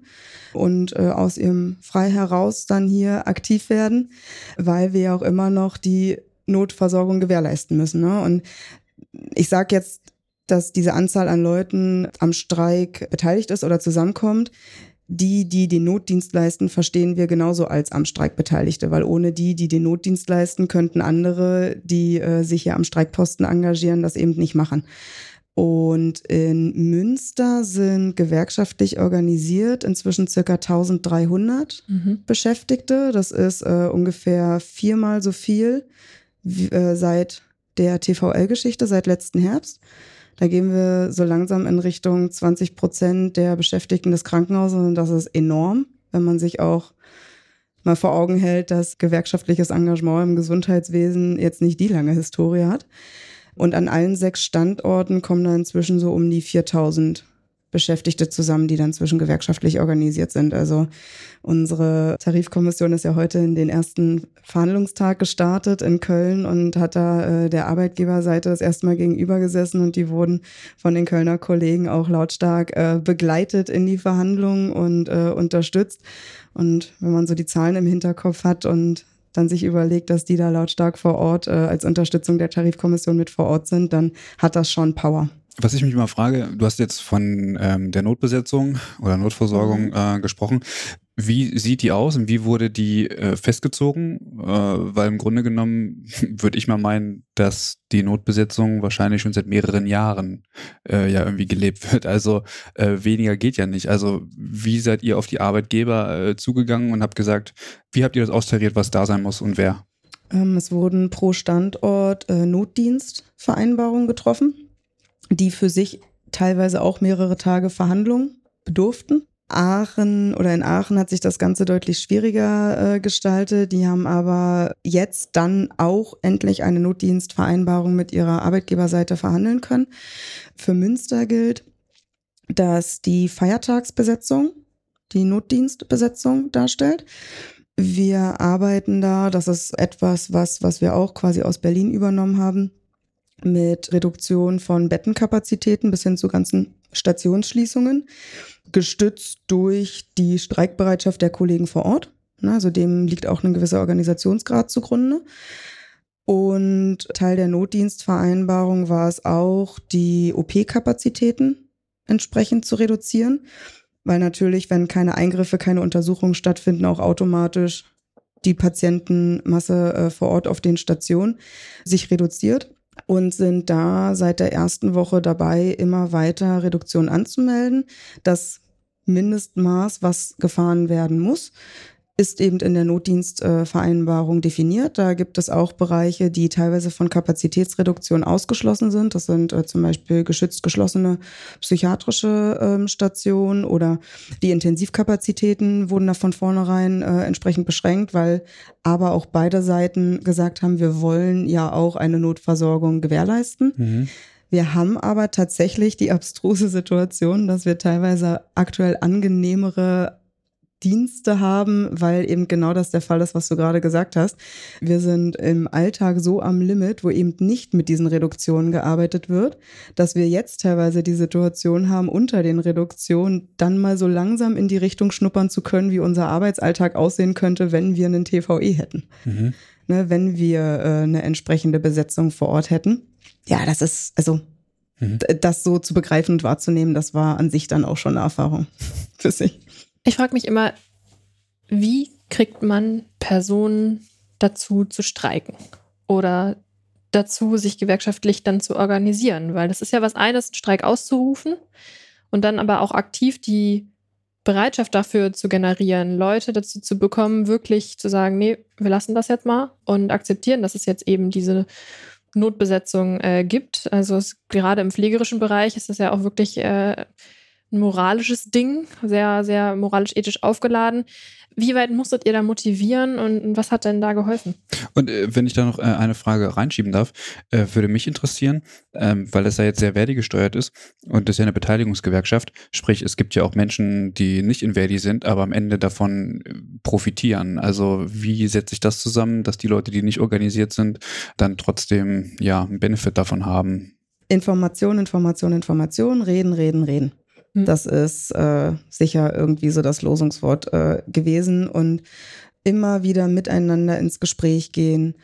und äh, aus ihrem Frei heraus dann hier aktiv werden, weil wir auch immer noch die Notversorgung gewährleisten müssen. Ne? Und ich sage jetzt, dass diese Anzahl an Leuten am Streik beteiligt ist oder zusammenkommt. Die, die den Notdienst leisten, verstehen wir genauso als am Streik Beteiligte, weil ohne die, die den Notdienst leisten, könnten andere, die äh, sich hier am Streikposten engagieren, das eben nicht machen. Und in Münster sind gewerkschaftlich organisiert inzwischen circa 1300 mhm. Beschäftigte. Das ist äh, ungefähr viermal so viel wie, äh, seit der TVL-Geschichte, seit letzten Herbst. Da gehen wir so langsam in Richtung 20 Prozent der Beschäftigten des Krankenhauses und das ist enorm, wenn man sich auch mal vor Augen hält, dass gewerkschaftliches Engagement im Gesundheitswesen jetzt nicht die lange Historie hat. Und an allen sechs Standorten kommen da inzwischen so um die 4000 Beschäftigte zusammen, die dann zwischengewerkschaftlich organisiert sind. Also unsere Tarifkommission ist ja heute in den ersten Verhandlungstag gestartet in Köln und hat da äh, der Arbeitgeberseite das erste Mal gegenüber gesessen und die wurden von den Kölner Kollegen auch lautstark äh, begleitet in die Verhandlungen und äh, unterstützt. Und wenn man so die Zahlen im Hinterkopf hat und dann sich überlegt, dass die da lautstark vor Ort äh, als Unterstützung der Tarifkommission mit vor Ort sind, dann hat das schon Power. Was ich mich immer frage, du hast jetzt von ähm, der Notbesetzung oder Notversorgung mhm. äh, gesprochen. Wie sieht die aus und wie wurde die äh, festgezogen? Äh, weil im Grunde genommen würde ich mal meinen, dass die Notbesetzung wahrscheinlich schon seit mehreren Jahren äh, ja irgendwie gelebt wird. Also äh, weniger geht ja nicht. Also wie seid ihr auf die Arbeitgeber äh, zugegangen und habt gesagt, wie habt ihr das austariert, was da sein muss und wer? Ähm, es wurden pro Standort äh, Notdienstvereinbarungen getroffen die für sich teilweise auch mehrere Tage Verhandlungen bedurften. Aachen oder in Aachen hat sich das Ganze deutlich schwieriger äh, gestaltet. Die haben aber jetzt dann auch endlich eine Notdienstvereinbarung mit ihrer Arbeitgeberseite verhandeln können. Für Münster gilt, dass die Feiertagsbesetzung die Notdienstbesetzung darstellt. Wir arbeiten da, das ist etwas, was, was wir auch quasi aus Berlin übernommen haben, mit Reduktion von Bettenkapazitäten bis hin zu ganzen Stationsschließungen, gestützt durch die Streikbereitschaft der Kollegen vor Ort. Also dem liegt auch ein gewisser Organisationsgrad zugrunde. Und Teil der Notdienstvereinbarung war es auch, die OP-Kapazitäten entsprechend zu reduzieren, weil natürlich, wenn keine Eingriffe, keine Untersuchungen stattfinden, auch automatisch die Patientenmasse äh, vor Ort auf den Stationen sich reduziert und sind da seit der ersten Woche dabei, immer weiter Reduktion anzumelden. Das Mindestmaß, was gefahren werden muss, ist eben in der Notdienstvereinbarung definiert. Da gibt es auch Bereiche, die teilweise von Kapazitätsreduktion ausgeschlossen sind. Das sind äh, zum Beispiel geschützt geschlossene psychiatrische ähm, Stationen oder die Intensivkapazitäten wurden da von vornherein äh, entsprechend beschränkt, weil aber auch beide Seiten gesagt haben, wir wollen ja auch eine Notversorgung gewährleisten. Mhm. Wir haben aber tatsächlich die abstruse Situation, dass wir teilweise aktuell angenehmere Dienste haben, weil eben genau das der Fall ist, was du gerade gesagt hast. Wir sind im Alltag so am Limit, wo eben nicht mit diesen Reduktionen gearbeitet wird, dass wir jetzt teilweise die Situation haben, unter den Reduktionen dann mal so langsam in die Richtung schnuppern zu können, wie unser Arbeitsalltag aussehen könnte, wenn wir einen TVE hätten. Mhm. Ne, wenn wir äh, eine entsprechende Besetzung vor Ort hätten. Ja, das ist, also mhm. das so zu begreifen und wahrzunehmen, das war an sich dann auch schon eine Erfahrung für sich. Ich frage mich immer, wie kriegt man Personen dazu zu streiken oder dazu, sich gewerkschaftlich dann zu organisieren? Weil das ist ja was eines, einen Streik auszurufen. und dann aber auch aktiv die Bereitschaft dafür zu generieren, Leute dazu zu bekommen, wirklich zu sagen, nee, wir lassen das jetzt mal und akzeptieren, dass es jetzt eben diese Notbesetzung äh, gibt. Also es, gerade im pflegerischen Bereich ist das ja auch wirklich äh, ein moralisches Ding, sehr, sehr moralisch-ethisch aufgeladen. Wie weit musstet ihr da motivieren und, was hat denn da geholfen? Und äh, wenn ich da noch äh, eine Frage reinschieben darf, äh, würde mich interessieren, ähm, weil das ja jetzt sehr Verdi gesteuert ist und das ist ja eine Beteiligungsgewerkschaft, sprich es gibt ja auch Menschen, die nicht in Verdi sind, aber am Ende davon äh, profitieren. Also wie setze ich das zusammen, dass die Leute, die nicht organisiert sind, dann trotzdem ja einen Benefit davon haben? Information, Information, Information, reden, reden, reden. Hm. Das ist äh, sicher irgendwie so das Losungswort äh, gewesen und immer wieder miteinander ins Gespräch gehen,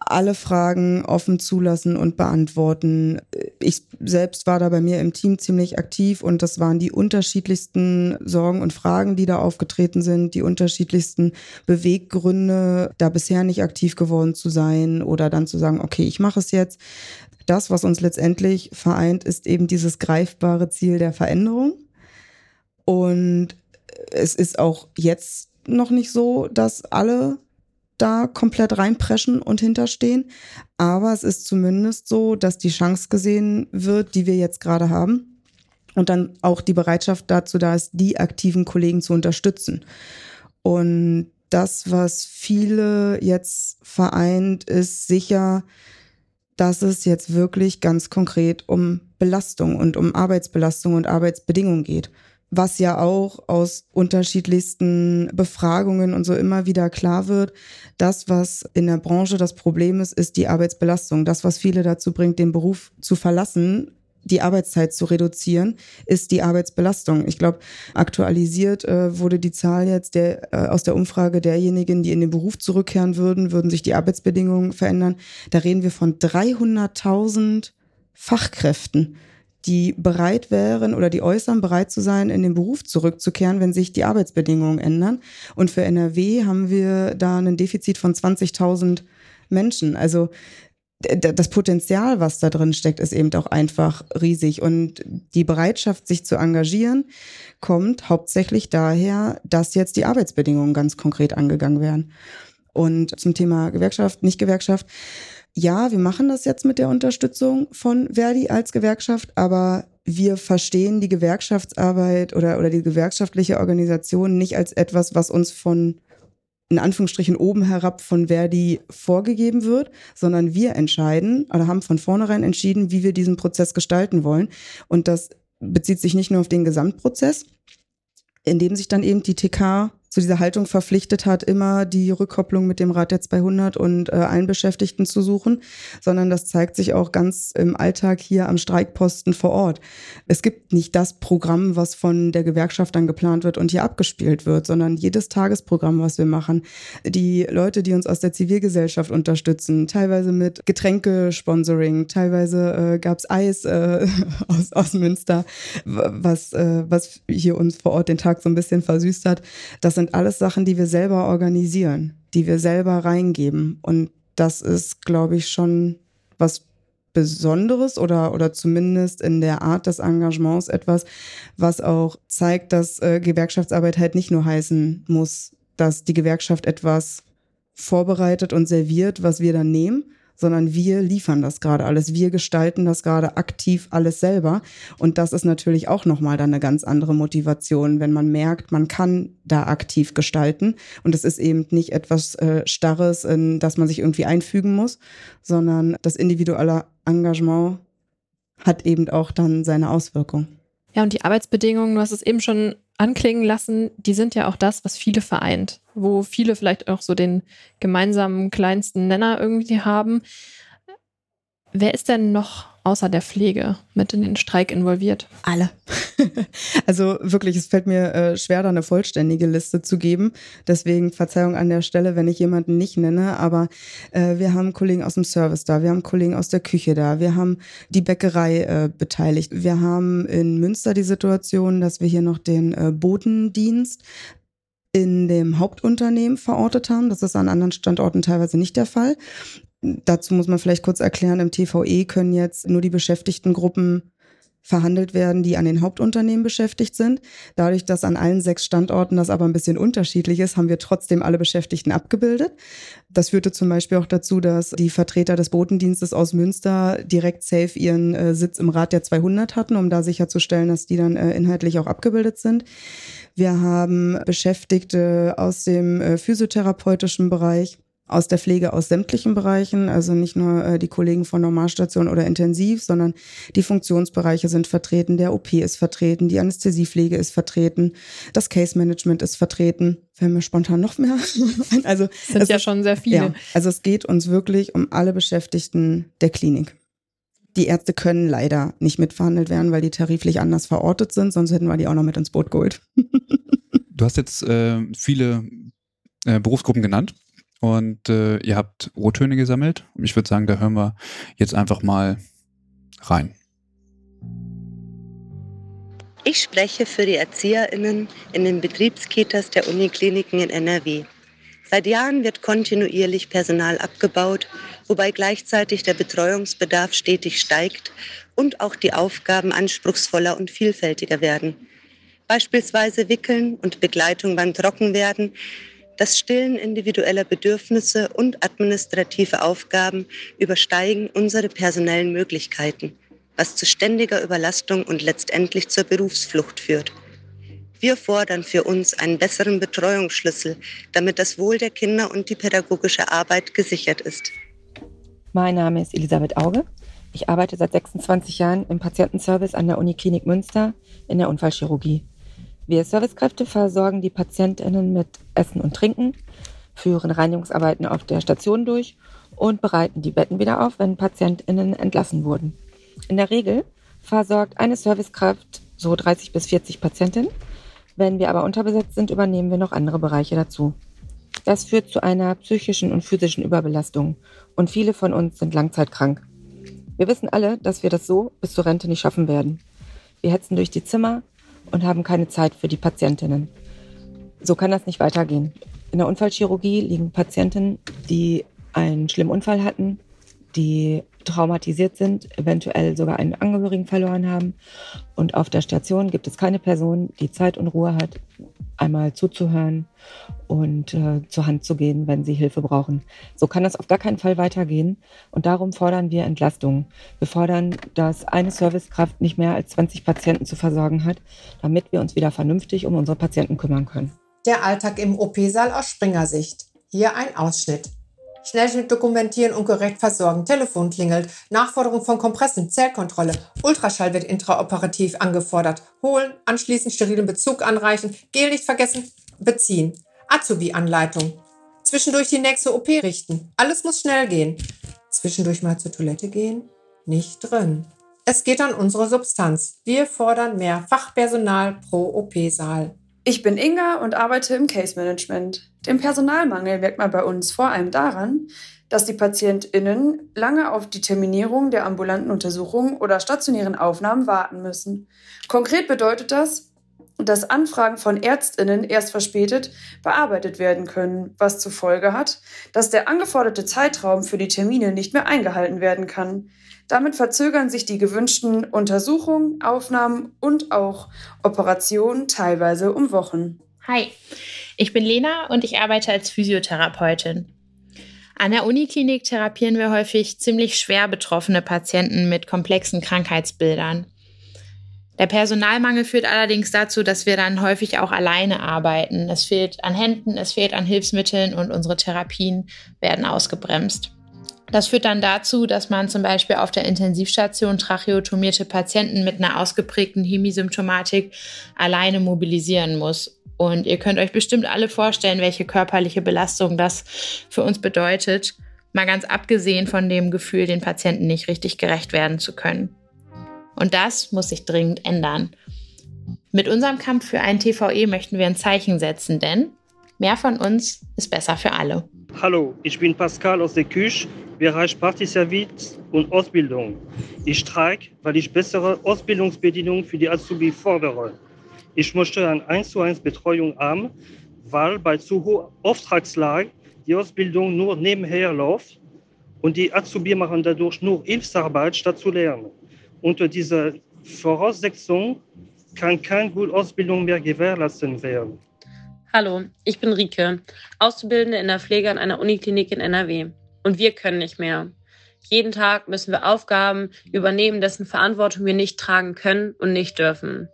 alle Fragen offen zulassen und beantworten. Ich selbst war da bei mir im Team ziemlich aktiv und das waren die unterschiedlichsten Sorgen und Fragen, die da aufgetreten sind, die unterschiedlichsten Beweggründe, da bisher nicht aktiv geworden zu sein oder dann zu sagen, okay, ich mache es jetzt das, was uns letztendlich vereint, ist eben dieses greifbare Ziel der Veränderung. Und es ist auch jetzt noch nicht so, dass alle da komplett reinpreschen und hinterstehen. Aber es ist zumindest so, dass die Chance gesehen wird, die wir jetzt gerade haben. Und dann auch die Bereitschaft dazu da ist, die aktiven Kollegen zu unterstützen. Und das, was viele jetzt vereint, ist sicher dass es jetzt wirklich ganz konkret um Belastung und um Arbeitsbelastung und Arbeitsbedingungen geht. Was ja auch aus unterschiedlichsten Befragungen und so immer wieder klar wird, das, was in der Branche das Problem ist, ist die Arbeitsbelastung. Das, was viele dazu bringt, den Beruf zu verlassen, die Arbeitszeit zu reduzieren, ist die Arbeitsbelastung. Ich glaube, aktualisiert äh, wurde die Zahl jetzt der, äh, aus der Umfrage derjenigen, die in den Beruf zurückkehren würden, würden sich die Arbeitsbedingungen verändern. Da reden wir von 300.000 Fachkräften, die bereit wären oder die äußern bereit zu sein, in den Beruf zurückzukehren, wenn sich die Arbeitsbedingungen ändern. Und für NRW haben wir da ein Defizit von 20.000 Menschen. Also das Potenzial, was da drin steckt, ist eben auch einfach riesig. Und die Bereitschaft, sich zu engagieren, kommt hauptsächlich daher, dass jetzt die Arbeitsbedingungen ganz konkret angegangen werden. Und zum Thema Gewerkschaft, nicht Gewerkschaft. Ja, wir machen das jetzt mit der Unterstützung von Verdi als Gewerkschaft, aber wir verstehen die Gewerkschaftsarbeit oder, oder die gewerkschaftliche Organisation nicht als etwas, was uns von in Anführungsstrichen oben herab von Verdi vorgegeben wird, sondern wir entscheiden oder haben von vornherein entschieden, wie wir diesen Prozess gestalten wollen. Und das bezieht sich nicht nur auf den Gesamtprozess, in dem sich dann eben die TK zu dieser Haltung verpflichtet hat, immer die Rückkopplung mit dem Rat der 200 und äh, allen Beschäftigten zu suchen, sondern das zeigt sich auch ganz im Alltag hier am Streikposten vor Ort. Es gibt nicht das Programm, was von der Gewerkschaft dann geplant wird und hier abgespielt wird, sondern jedes Tagesprogramm, was wir machen, die Leute, die uns aus der Zivilgesellschaft unterstützen, teilweise mit Getränkesponsoring, teilweise äh, gab es Eis äh, aus, aus Münster, was, äh, was hier uns vor Ort den Tag so ein bisschen versüßt hat. Das sind sind alles Sachen, die wir selber organisieren, die wir selber reingeben. Und das ist, glaube ich, schon was Besonderes oder, oder zumindest in der Art des Engagements etwas, was auch zeigt, dass äh, Gewerkschaftsarbeit halt nicht nur heißen muss, dass die Gewerkschaft etwas vorbereitet und serviert, was wir dann nehmen, sondern wir liefern das gerade alles. Wir gestalten das gerade aktiv alles selber. Und das ist natürlich auch nochmal dann eine ganz andere Motivation, wenn man merkt, man kann da aktiv gestalten. Und es ist eben nicht etwas äh, Starres, in das man sich irgendwie einfügen muss, sondern das individuelle Engagement hat eben auch dann seine Auswirkung. Ja, und die Arbeitsbedingungen, du hast es eben schon anklingen lassen, die sind ja auch das, was viele vereint, wo viele vielleicht auch so den gemeinsamen kleinsten Nenner irgendwie haben. Wer ist denn noch außer der Pflege mit in den Streik involviert? Alle. also wirklich, es fällt mir äh, schwer, da eine vollständige Liste zu geben. Deswegen Verzeihung an der Stelle, wenn ich jemanden nicht nenne. Aber äh, wir haben Kollegen aus dem Service da, wir haben Kollegen aus der Küche da, wir haben die Bäckerei äh, beteiligt. Wir haben in Münster die Situation, dass wir hier noch den äh, Botendienst in dem Hauptunternehmen verortet haben. Das ist an anderen Standorten teilweise nicht der Fall. Dazu muss man vielleicht kurz erklären, im TVE können jetzt nur die Beschäftigtengruppen verhandelt werden, die an den Hauptunternehmen beschäftigt sind. Dadurch, dass an allen sechs Standorten das aber ein bisschen unterschiedlich ist, haben wir trotzdem alle Beschäftigten abgebildet. Das führte zum Beispiel auch dazu, dass die Vertreter des Botendienstes aus Münster direkt safe ihren äh, Sitz im Rat der 200 hatten, um da sicherzustellen, dass die dann äh, inhaltlich auch abgebildet sind. Wir haben Beschäftigte aus dem äh, physiotherapeutischen Bereich aus der Pflege aus sämtlichen Bereichen, also nicht nur äh, die Kollegen von Normalstation oder Intensiv, sondern die Funktionsbereiche sind vertreten, der OP ist vertreten, die Anästhesiepflege ist vertreten, das Case Management ist vertreten. Fällt mir spontan noch mehr. also das sind ja schon sehr viele. Ja, also es geht uns wirklich um alle Beschäftigten der Klinik. Die Ärzte können leider nicht mitverhandelt werden, weil die tariflich anders verortet sind, sonst hätten wir die auch noch mit ins Boot geholt. du hast jetzt äh, viele äh, Berufsgruppen genannt. Und äh, ihr habt O-Töne gesammelt. Und ich würde sagen, da hören wir jetzt einfach mal rein. Ich spreche für die ErzieherInnen in den Betriebskitas der Unikliniken in NRW. Seit Jahren wird kontinuierlich Personal abgebaut, wobei gleichzeitig der Betreuungsbedarf stetig steigt und auch die Aufgaben anspruchsvoller und vielfältiger werden. Beispielsweise Wickeln und Begleitung beim Trockenwerden das Stillen individueller Bedürfnisse und administrative Aufgaben übersteigen unsere personellen Möglichkeiten, was zu ständiger Überlastung und letztendlich zur Berufsflucht führt. Wir fordern für uns einen besseren Betreuungsschlüssel, damit das Wohl der Kinder und die pädagogische Arbeit gesichert ist. Mein Name ist Elisabeth Auge. Ich arbeite seit 26 Jahren im Patientenservice an der Uniklinik Münster in der Unfallchirurgie. Wir Servicekräfte versorgen die PatientInnen mit Essen und Trinken, führen Reinigungsarbeiten auf der Station durch und bereiten die Betten wieder auf, wenn PatientInnen entlassen wurden. In der Regel versorgt eine Servicekraft so 30 bis 40 Patientinnen. Wenn wir aber unterbesetzt sind, übernehmen wir noch andere Bereiche dazu. Das führt zu einer psychischen und physischen Überbelastung und viele von uns sind langzeitkrank. Wir wissen alle, dass wir das so bis zur Rente nicht schaffen werden. Wir hetzen durch die Zimmer, und haben keine Zeit für die Patientinnen. So kann das nicht weitergehen. In der Unfallchirurgie liegen Patienten, die einen schlimmen Unfall hatten, die traumatisiert sind, eventuell sogar einen Angehörigen verloren haben. Und auf der Station gibt es keine Person, die Zeit und Ruhe hat, einmal zuzuhören und äh, zur Hand zu gehen, wenn sie Hilfe brauchen. So kann das auf gar keinen Fall weitergehen. Und darum fordern wir Entlastung. Wir fordern, dass eine Servicekraft nicht mehr als 20 Patienten zu versorgen hat, damit wir uns wieder vernünftig um unsere Patienten kümmern können. Der Alltag im OP-Saal aus Springersicht. Hier ein Ausschnitt. Schnellschnitt dokumentieren und korrekt versorgen. Telefon klingelt. Nachforderung von Kompressen, Zellkontrolle. Ultraschall wird intraoperativ angefordert. Holen, anschließend sterilen Bezug anreichen. Gel nicht vergessen, beziehen. Azubi-Anleitung. Zwischendurch die nächste OP richten. Alles muss schnell gehen. Zwischendurch mal zur Toilette gehen? Nicht drin. Es geht an unsere Substanz. Wir fordern mehr Fachpersonal pro OP-Saal. Ich bin Inga und arbeite im Case Management. Den Personalmangel merkt man bei uns vor allem daran, dass die PatientInnen lange auf die Terminierung der ambulanten Untersuchungen oder stationären Aufnahmen warten müssen. Konkret bedeutet das, dass Anfragen von ÄrztInnen erst verspätet bearbeitet werden können, was zur Folge hat, dass der angeforderte Zeitraum für die Termine nicht mehr eingehalten werden kann. Damit verzögern sich die gewünschten Untersuchungen, Aufnahmen und auch Operationen teilweise um Wochen. Hi, ich bin Lena und ich arbeite als Physiotherapeutin. An der Uniklinik therapieren wir häufig ziemlich schwer betroffene Patienten mit komplexen Krankheitsbildern. Der Personalmangel führt allerdings dazu, dass wir dann häufig auch alleine arbeiten. Es fehlt an Händen, es fehlt an Hilfsmitteln und unsere Therapien werden ausgebremst. Das führt dann dazu, dass man zum Beispiel auf der Intensivstation tracheotomierte Patienten mit einer ausgeprägten Hemisymptomatik alleine mobilisieren muss. Und ihr könnt euch bestimmt alle vorstellen, welche körperliche Belastung das für uns bedeutet, mal ganz abgesehen von dem Gefühl, den Patienten nicht richtig gerecht werden zu können. Und das muss sich dringend ändern. Mit unserem Kampf für ein TVE möchten wir ein Zeichen setzen, denn mehr von uns ist besser für alle. Hallo, ich bin Pascal aus der Küche, Bereich Partyservice und Ausbildung. Ich streike, weil ich bessere Ausbildungsbedingungen für die Azubi fordere. Ich möchte eine 1 zu 1 Betreuung haben, weil bei zu hoher Auftragslage die Ausbildung nur nebenher läuft und die Azubi machen dadurch nur Hilfsarbeit statt zu lernen. Unter dieser Voraussetzung kann keine gute Ausbildung mehr gewährleistet werden. Hallo, ich bin Rike, Auszubildende in der Pflege an einer Uniklinik in NRW. Und wir können nicht mehr. Jeden Tag müssen wir Aufgaben übernehmen, dessen Verantwortung wir nicht tragen können und nicht dürfen.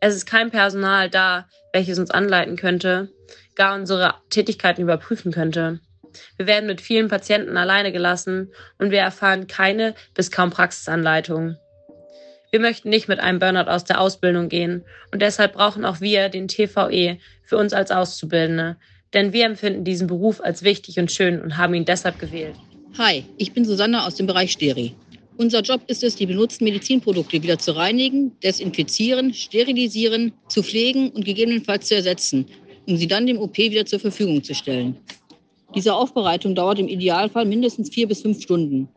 Es ist kein Personal da, welches uns anleiten könnte, gar unsere Tätigkeiten überprüfen könnte. Wir werden mit vielen Patienten alleine gelassen und wir erfahren keine bis kaum Praxisanleitung. Wir möchten nicht mit einem Burnout aus der Ausbildung gehen und deshalb brauchen auch wir den TVE für uns als Auszubildende, denn wir empfinden diesen Beruf als wichtig und schön und haben ihn deshalb gewählt. Hi, ich bin Susanne aus dem Bereich Steri. Unser Job ist es, die benutzten Medizinprodukte wieder zu reinigen, desinfizieren, sterilisieren, zu pflegen und gegebenenfalls zu ersetzen, um sie dann dem OP wieder zur Verfügung zu stellen. Diese Aufbereitung dauert im Idealfall mindestens vier bis fünf Stunden.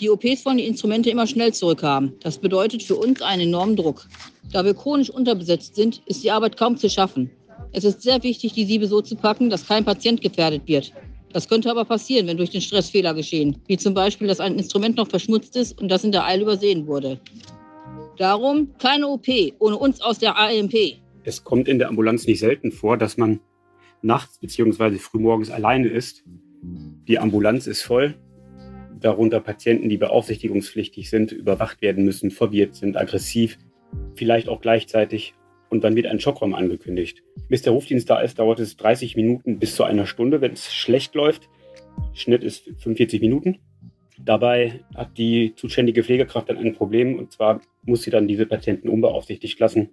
Die OPs wollen die Instrumente immer schnell zurückhaben. Das bedeutet für uns einen enormen Druck. Da wir chronisch unterbesetzt sind, ist die Arbeit kaum zu schaffen. Es ist sehr wichtig, die Siebe so zu packen, dass kein Patient gefährdet wird. Das könnte aber passieren, wenn durch den Stress Fehler geschehen, wie zum Beispiel, dass ein Instrument noch verschmutzt ist und das in der Eile übersehen wurde. Darum keine OP ohne uns aus der AMP. Es kommt in der Ambulanz nicht selten vor, dass man nachts bzw. frühmorgens alleine ist. Die Ambulanz ist voll, darunter Patienten, die beaufsichtigungspflichtig sind, überwacht werden müssen, verwirrt sind, aggressiv, vielleicht auch gleichzeitig. Und dann wird ein Schockraum angekündigt. Bis der Rufdienst da ist, dauert es 30 Minuten bis zu einer Stunde, wenn es schlecht läuft. Schnitt ist 45 Minuten. Dabei hat die zuständige Pflegekraft dann ein Problem und zwar muss sie dann diese Patienten unbeaufsichtigt lassen,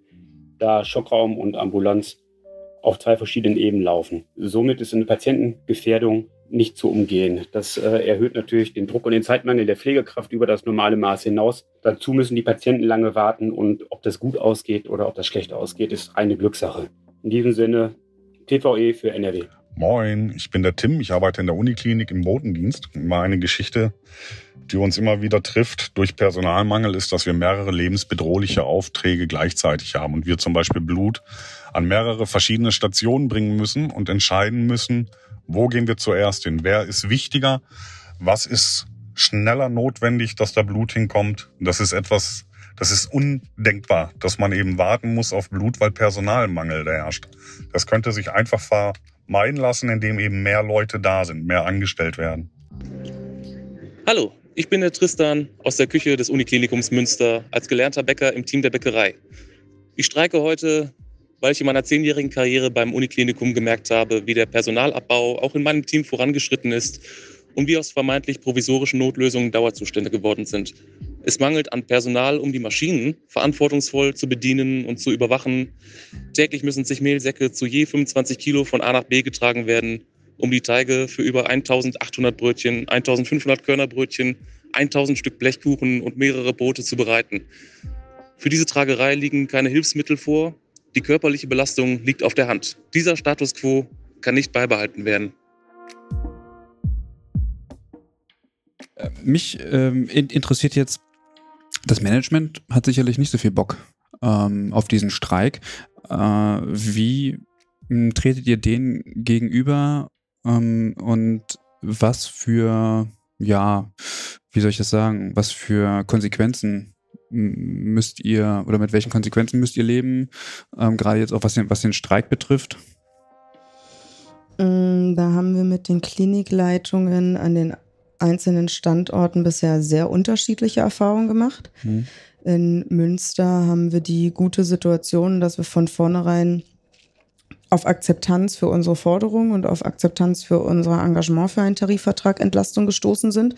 da Schockraum und Ambulanz auf zwei verschiedenen Ebenen laufen. Somit ist eine Patientengefährdung nicht zu umgehen. Das äh, erhöht natürlich den Druck und den Zeitmangel der Pflegekraft über das normale Maß hinaus. Dazu müssen die Patienten lange warten und ob das gut ausgeht oder ob das schlecht ausgeht, ist eine Glückssache. In diesem Sinne, TVE für NRW. Moin, ich bin der Tim, ich arbeite in der Uniklinik im Botendienst. Mal eine Geschichte, die uns immer wieder trifft durch Personalmangel, ist, dass wir mehrere lebensbedrohliche Aufträge gleichzeitig haben und wir zum Beispiel Blut an mehrere verschiedene Stationen bringen müssen und entscheiden müssen, wo gehen wir zuerst hin? Wer ist wichtiger? Was ist schneller notwendig, dass da Blut hinkommt? Das ist etwas, das ist undenkbar, dass man eben warten muss auf Blut, weil Personalmangel herrscht. Das könnte sich einfach vermeiden lassen, indem eben mehr Leute da sind, mehr angestellt werden. Hallo, ich bin der Tristan aus der Küche des Uniklinikums Münster als gelernter Bäcker im Team der Bäckerei. Ich streike heute weil ich in meiner zehnjährigen Karriere beim Uniklinikum gemerkt habe, wie der Personalabbau auch in meinem Team vorangeschritten ist und wie aus vermeintlich provisorischen Notlösungen Dauerzustände geworden sind. Es mangelt an Personal, um die Maschinen verantwortungsvoll zu bedienen und zu überwachen. Täglich müssen sich Mehlsäcke zu je 25 Kilo von A nach B getragen werden, um die Teige für über 1800 Brötchen, 1500 Körnerbrötchen, 1000 Stück Blechkuchen und mehrere Brote zu bereiten. Für diese Tragerei liegen keine Hilfsmittel vor die körperliche Belastung liegt auf der Hand. Dieser Status quo kann nicht beibehalten werden. Mich ähm, interessiert jetzt, das Management hat sicherlich nicht so viel Bock ähm, auf diesen Streik. Äh, wie hm, tretet ihr denen gegenüber ähm, und was für, ja, wie soll ich das sagen, was für Konsequenzen müsst ihr oder mit welchen Konsequenzen müsst ihr leben, ähm, gerade jetzt auch was den, was den Streik betrifft? Mm, da haben wir mit den Klinikleitungen an den einzelnen Standorten bisher sehr unterschiedliche Erfahrungen gemacht. Hm. In Münster haben wir die gute Situation, dass wir von vornherein auf Akzeptanz für unsere Forderungen und auf Akzeptanz für unser Engagement für einen Tarifvertrag Entlastung gestoßen sind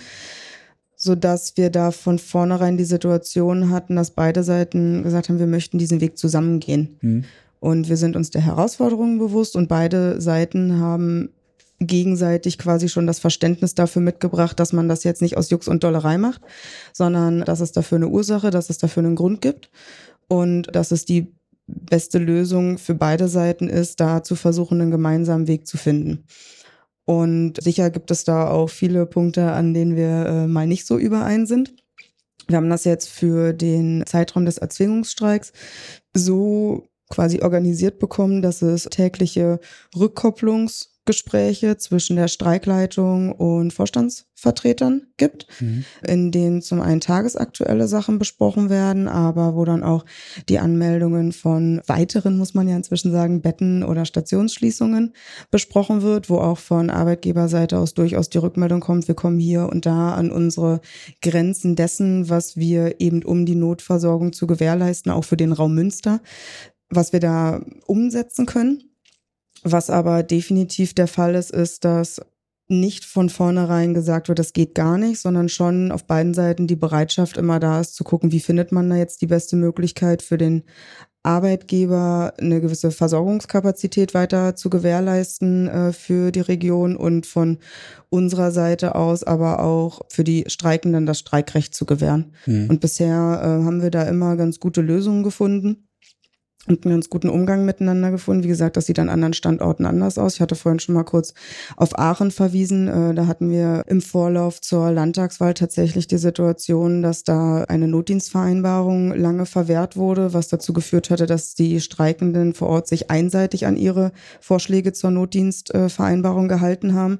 so dass wir da von vornherein die Situation hatten, dass beide Seiten gesagt haben, wir möchten diesen Weg zusammengehen. Mhm. Und wir sind uns der Herausforderungen bewusst und beide Seiten haben gegenseitig quasi schon das Verständnis dafür mitgebracht, dass man das jetzt nicht aus Jux und Dollerei macht, sondern dass es dafür eine Ursache, dass es dafür einen Grund gibt und dass es die beste Lösung für beide Seiten ist, da zu versuchen, einen gemeinsamen Weg zu finden. Und sicher gibt es da auch viele Punkte, an denen wir äh, mal nicht so überein sind. Wir haben das jetzt für den Zeitraum des Erzwingungsstreiks so quasi organisiert bekommen, dass es tägliche Rückkopplungs- Gespräche zwischen der Streikleitung und Vorstandsvertretern gibt, mhm. in denen zum einen tagesaktuelle Sachen besprochen werden, aber wo dann auch die Anmeldungen von weiteren, muss man ja inzwischen sagen, Betten oder Stationsschließungen besprochen wird, wo auch von Arbeitgeberseite aus durchaus die Rückmeldung kommt, wir kommen hier und da an unsere Grenzen dessen, was wir eben um die Notversorgung zu gewährleisten, auch für den Raum Münster, was wir da umsetzen können. Was aber definitiv der Fall ist, ist, dass nicht von vornherein gesagt wird, das geht gar nicht, sondern schon auf beiden Seiten die Bereitschaft immer da ist, zu gucken, wie findet man da jetzt die beste Möglichkeit für den Arbeitgeber eine gewisse Versorgungskapazität weiter zu gewährleisten äh, für die Region und von unserer Seite aus aber auch für die Streikenden das Streikrecht zu gewähren. Mhm. Und bisher äh, haben wir da immer ganz gute Lösungen gefunden und einen ganz guten Umgang miteinander gefunden. Wie gesagt, das sieht an anderen Standorten anders aus. Ich hatte vorhin schon mal kurz auf Aachen verwiesen. Äh, da hatten wir im Vorlauf zur Landtagswahl tatsächlich die Situation, dass da eine Notdienstvereinbarung lange verwehrt wurde, was dazu geführt hatte, dass die Streikenden vor Ort sich einseitig an ihre Vorschläge zur Notdienstvereinbarung gehalten haben.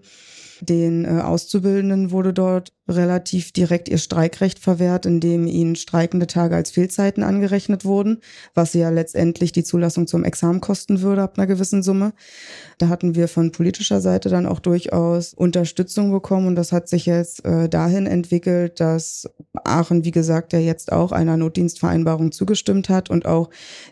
Den äh, Auszubildenden wurde dort relativ direkt ihr Streikrecht verwehrt, indem ihnen streikende Tage als Fehlzeiten angerechnet wurden, was ja letztendlich die Zulassung zum Examen kosten würde ab einer gewissen Summe. Da hatten wir von politischer Seite dann auch durchaus Unterstützung bekommen und das hat sich jetzt äh, dahin entwickelt, dass Aachen, wie gesagt, ja jetzt auch einer Notdienstvereinbarung zugestimmt hat und auch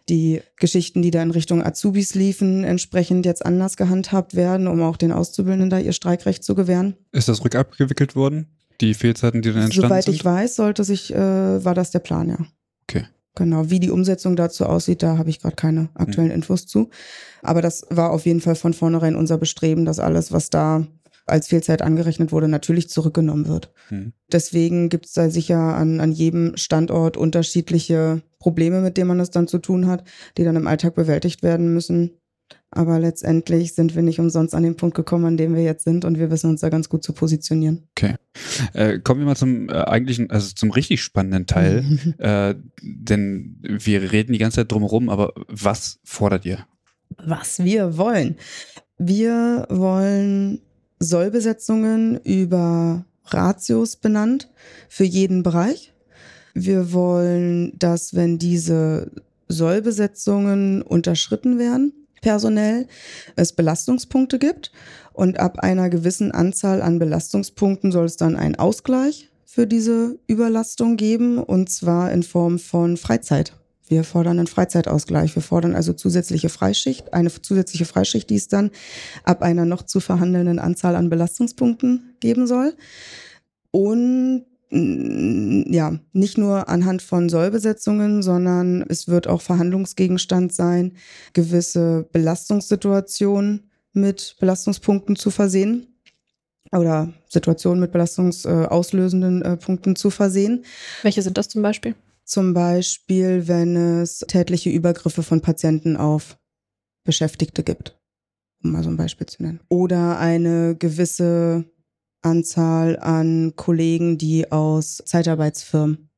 die Geschichten, die da in Richtung Azubis liefen, entsprechend jetzt anders gehandhabt werden, um auch den Auszubildenden da ihr Streikrecht zu gewähren. Ist das rückabgewickelt worden? Die Fehlzeiten, die dann entstanden Soweit sind? ich weiß, sollte sich, äh, war das der Plan, ja. Okay. Genau, wie die Umsetzung dazu aussieht, da habe ich gerade keine aktuellen mhm. Infos zu. Aber das war auf jeden Fall von vornherein unser Bestreben, dass alles, was da als Fehlzeit angerechnet wurde, natürlich zurückgenommen wird. Mhm. Deswegen gibt es da sicher an, an jedem Standort unterschiedliche Probleme, mit denen man es dann zu tun hat, die dann im Alltag bewältigt werden müssen. Aber letztendlich sind wir nicht umsonst an den Punkt gekommen, an dem wir jetzt sind und wir wissen uns da ganz gut zu positionieren. Okay. Äh, kommen wir mal zum äh, eigentlichen, also zum richtig spannenden Teil. äh, denn wir reden die ganze Zeit drumherum, aber was fordert ihr? Was wir wollen. Wir wollen Sollbesetzungen über Ratios benannt für jeden Bereich. Wir wollen, dass wenn diese Sollbesetzungen unterschritten werden, personell, es Belastungspunkte gibt. Und ab einer gewissen Anzahl an Belastungspunkten soll es dann einen Ausgleich für diese Überlastung geben, und zwar in Form von Freizeit. Wir fordern einen Freizeitausgleich. Wir fordern also zusätzliche Freischicht, eine zusätzliche Freischicht, die es dann ab einer noch zu verhandelnden Anzahl an Belastungspunkten geben soll. Und ja, nicht nur anhand von Sollbesetzungen, sondern es wird auch Verhandlungsgegenstand sein, gewisse Belastungssituationen mit Belastungspunkten zu versehen oder Situationen mit belastungsauslösenden äh, Punkten zu versehen. Welche sind das zum Beispiel? Zum Beispiel, wenn es tätliche Übergriffe von Patienten auf Beschäftigte gibt, um mal so ein Beispiel zu nennen. Oder eine gewisse Anzahl an Kollegen, die aus Zeitarbeitsfirmen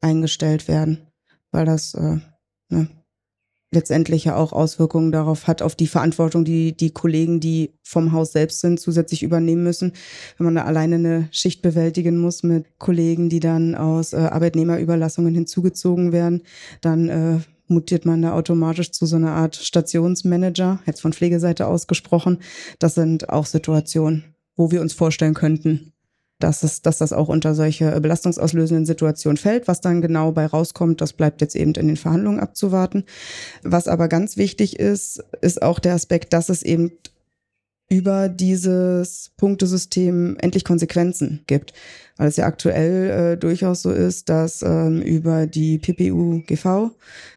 eingestellt werden, weil das äh, ne, letztendlich ja auch Auswirkungen darauf hat, auf die Verantwortung, die die Kollegen, die vom Haus selbst sind, zusätzlich übernehmen müssen. Wenn man da alleine eine Schicht bewältigen muss mit Kollegen, die dann aus äh, Arbeitnehmerüberlassungen hinzugezogen werden, dann äh, mutiert man da automatisch zu so einer Art Stationsmanager, jetzt von Pflegeseite ausgesprochen. Das sind auch Situationen, wo wir uns vorstellen könnten, dass, es, dass das auch unter solche belastungsauslösenden Situationen fällt. Was dann genau bei rauskommt, das bleibt jetzt eben in den Verhandlungen abzuwarten. Was aber ganz wichtig ist, ist auch der Aspekt, dass es eben über dieses Punktesystem endlich Konsequenzen gibt. Weil es ja aktuell äh, durchaus so ist, dass ähm, über die PPU-GV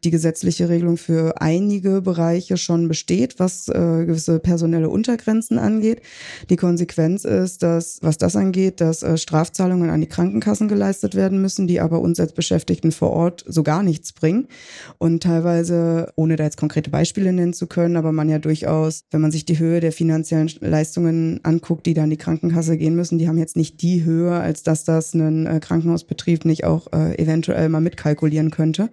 die gesetzliche Regelung für einige Bereiche schon besteht, was äh, gewisse personelle Untergrenzen angeht. Die Konsequenz ist, dass, was das angeht, dass äh, Strafzahlungen an die Krankenkassen geleistet werden müssen, die aber uns als Beschäftigten vor Ort so gar nichts bringen. Und teilweise, ohne da jetzt konkrete Beispiele nennen zu können, aber man ja durchaus, wenn man sich die Höhe der finanziellen Leistungen anguckt, die da an die Krankenkasse gehen müssen, die haben jetzt nicht die Höhe, als das dass das ein äh, Krankenhausbetrieb nicht auch äh, eventuell mal mitkalkulieren könnte.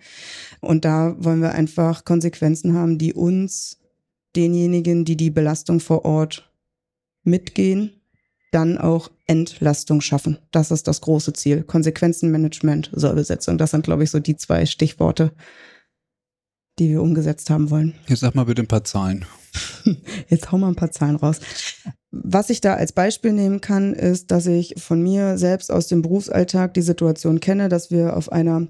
Und da wollen wir einfach Konsequenzen haben, die uns, denjenigen, die die Belastung vor Ort mitgehen, dann auch Entlastung schaffen. Das ist das große Ziel. Konsequenzenmanagement, Sollbesetzung. Das sind, glaube ich, so die zwei Stichworte, die wir umgesetzt haben wollen. Jetzt sag mal bitte ein paar Zahlen. Jetzt hau mal ein paar Zahlen raus. Was ich da als Beispiel nehmen kann, ist, dass ich von mir selbst aus dem Berufsalltag die Situation kenne, dass wir auf einer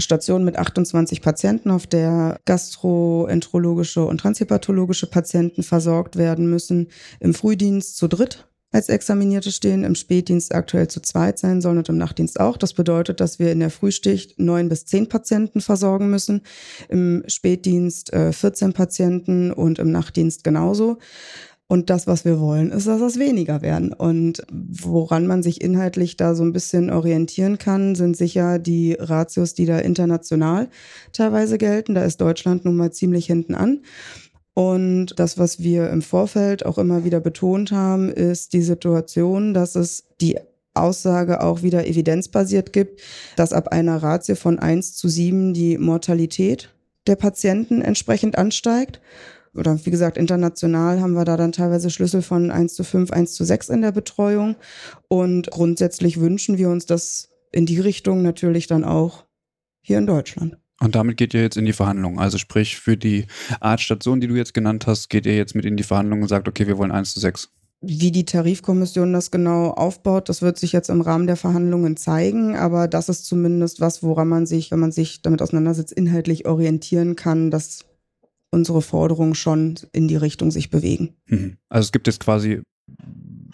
Station mit 28 Patienten, auf der gastroenterologische und transhepathologische Patienten versorgt werden müssen, im Frühdienst zu dritt als Examinierte stehen, im Spätdienst aktuell zu zweit sein sollen und im Nachtdienst auch. Das bedeutet, dass wir in der Frühschicht neun bis zehn Patienten versorgen müssen, im Spätdienst äh, 14 Patienten und im Nachtdienst genauso. Und das, was wir wollen, ist, dass es weniger werden. Und woran man sich inhaltlich da so ein bisschen orientieren kann, sind sicher die Ratios, die da international teilweise gelten. Da ist Deutschland nun mal ziemlich hinten an. Und das, was wir im Vorfeld auch immer wieder betont haben, ist die Situation, dass es die Aussage auch wieder evidenzbasiert gibt, dass ab einer Ratio von 1 zu 7 die Mortalität der Patienten entsprechend ansteigt oder wie gesagt, international haben wir da dann teilweise Schlüssel von 1 zu 5, 1 zu 6 in der Betreuung. Und grundsätzlich wünschen wir uns das in die Richtung natürlich dann auch hier in Deutschland. Und damit geht ihr jetzt in die Verhandlungen. Also sprich, für die Art Station, die du jetzt genannt hast, geht ihr jetzt mit in die Verhandlungen und sagt, okay, wir wollen 1 zu 6. Wie die Tarifkommission das genau aufbaut, das wird sich jetzt im Rahmen der Verhandlungen zeigen. Aber das ist zumindest was, woran man sich, wenn man sich damit auseinandersetzt, inhaltlich orientieren kann, dass unsere Forderungen schon in die Richtung sich bewegen. Mhm. Also es gibt jetzt quasi,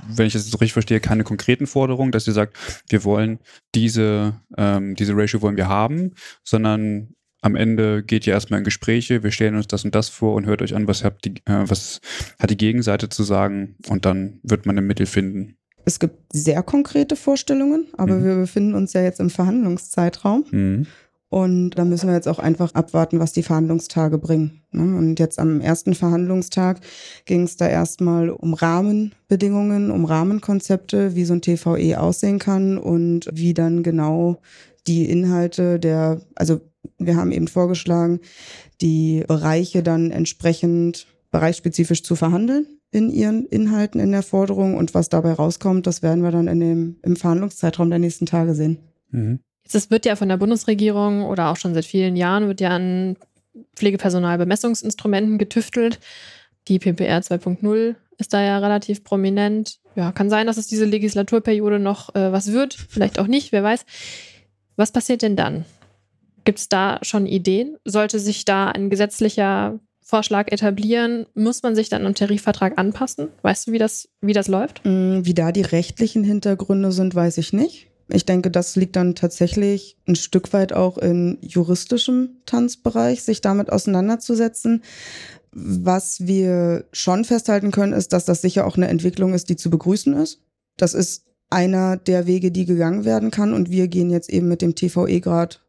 wenn ich das so richtig verstehe, keine konkreten Forderungen, dass ihr sagt, wir wollen diese, ähm, diese Ratio wollen wir haben, sondern am Ende geht ihr erstmal in Gespräche, wir stellen uns das und das vor und hört euch an, was, habt die, äh, was hat die Gegenseite zu sagen und dann wird man ein Mittel finden. Es gibt sehr konkrete Vorstellungen, aber mhm. wir befinden uns ja jetzt im Verhandlungszeitraum. Mhm. Und da müssen wir jetzt auch einfach abwarten, was die Verhandlungstage bringen. Ne? Und jetzt am ersten Verhandlungstag ging es da erstmal um Rahmenbedingungen, um Rahmenkonzepte, wie so ein TVE aussehen kann und wie dann genau die Inhalte der, also wir haben eben vorgeschlagen, die Bereiche dann entsprechend bereichsspezifisch zu verhandeln in ihren Inhalten in der Forderung und was dabei rauskommt, das werden wir dann in dem, im Verhandlungszeitraum der nächsten Tage sehen. Mhm. Es wird ja von der Bundesregierung oder auch schon seit vielen Jahren wird ja an Pflegepersonalbemessungsinstrumenten getüftelt. Die PPR 2.0 ist da ja relativ prominent. Ja, kann sein, dass es diese Legislaturperiode noch äh, was wird, vielleicht auch nicht, wer weiß. Was passiert denn dann? Gibt es da schon Ideen? Sollte sich da ein gesetzlicher Vorschlag etablieren, muss man sich dann im Tarifvertrag anpassen? Weißt du, wie das, wie das läuft? Mm, wie da die rechtlichen Hintergründe sind, weiß ich nicht. Ich denke, das liegt dann tatsächlich ein Stück weit auch in juristischem Tanzbereich, sich damit auseinanderzusetzen. Was wir schon festhalten können, ist, dass das sicher auch eine Entwicklung ist, die zu begrüßen ist. Das ist einer der Wege, die gegangen werden kann. Und wir gehen jetzt eben mit dem TVE-Grad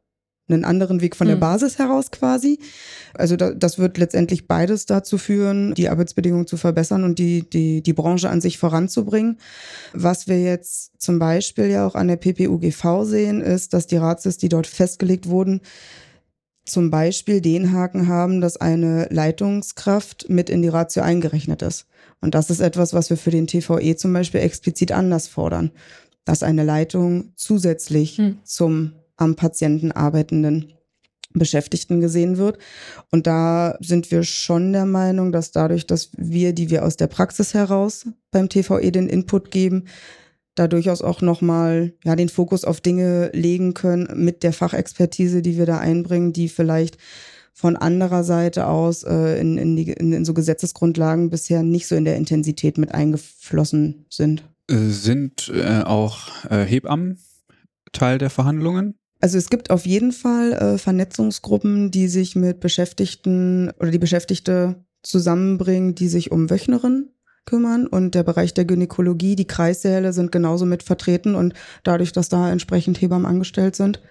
einen anderen Weg von der mhm. Basis heraus quasi. Also da, das wird letztendlich beides dazu führen, die Arbeitsbedingungen zu verbessern und die, die, die Branche an sich voranzubringen. Was wir jetzt zum Beispiel ja auch an der PPUGV sehen, ist, dass die Ratsis, die dort festgelegt wurden, zum Beispiel den Haken haben, dass eine Leitungskraft mit in die Ratio eingerechnet ist. Und das ist etwas, was wir für den TVE zum Beispiel explizit anders fordern, dass eine Leitung zusätzlich hm. zum am Patienten arbeitenden Beschäftigten gesehen wird. Und da sind wir schon der Meinung, dass dadurch, dass wir, die wir aus der Praxis heraus beim TVE den Input geben, da durchaus auch nochmal ja, den Fokus auf Dinge legen können mit der Fachexpertise, die wir da einbringen, die vielleicht von anderer Seite aus äh, in, in, die, in, in so Gesetzesgrundlagen bisher nicht so in der Intensität mit eingeflossen sind. Äh, sind äh, auch äh, Hebammen Teil der Verhandlungen? Also es gibt auf jeden Fall äh, Vernetzungsgruppen, die sich mit Beschäftigten oder die Beschäftigte zusammenbringen, die sich um Wöchnerinnen kümmern und der Bereich der Gynäkologie, die Kreissäle sind genauso mit vertreten und dadurch, dass da entsprechend Hebammen angestellt sind,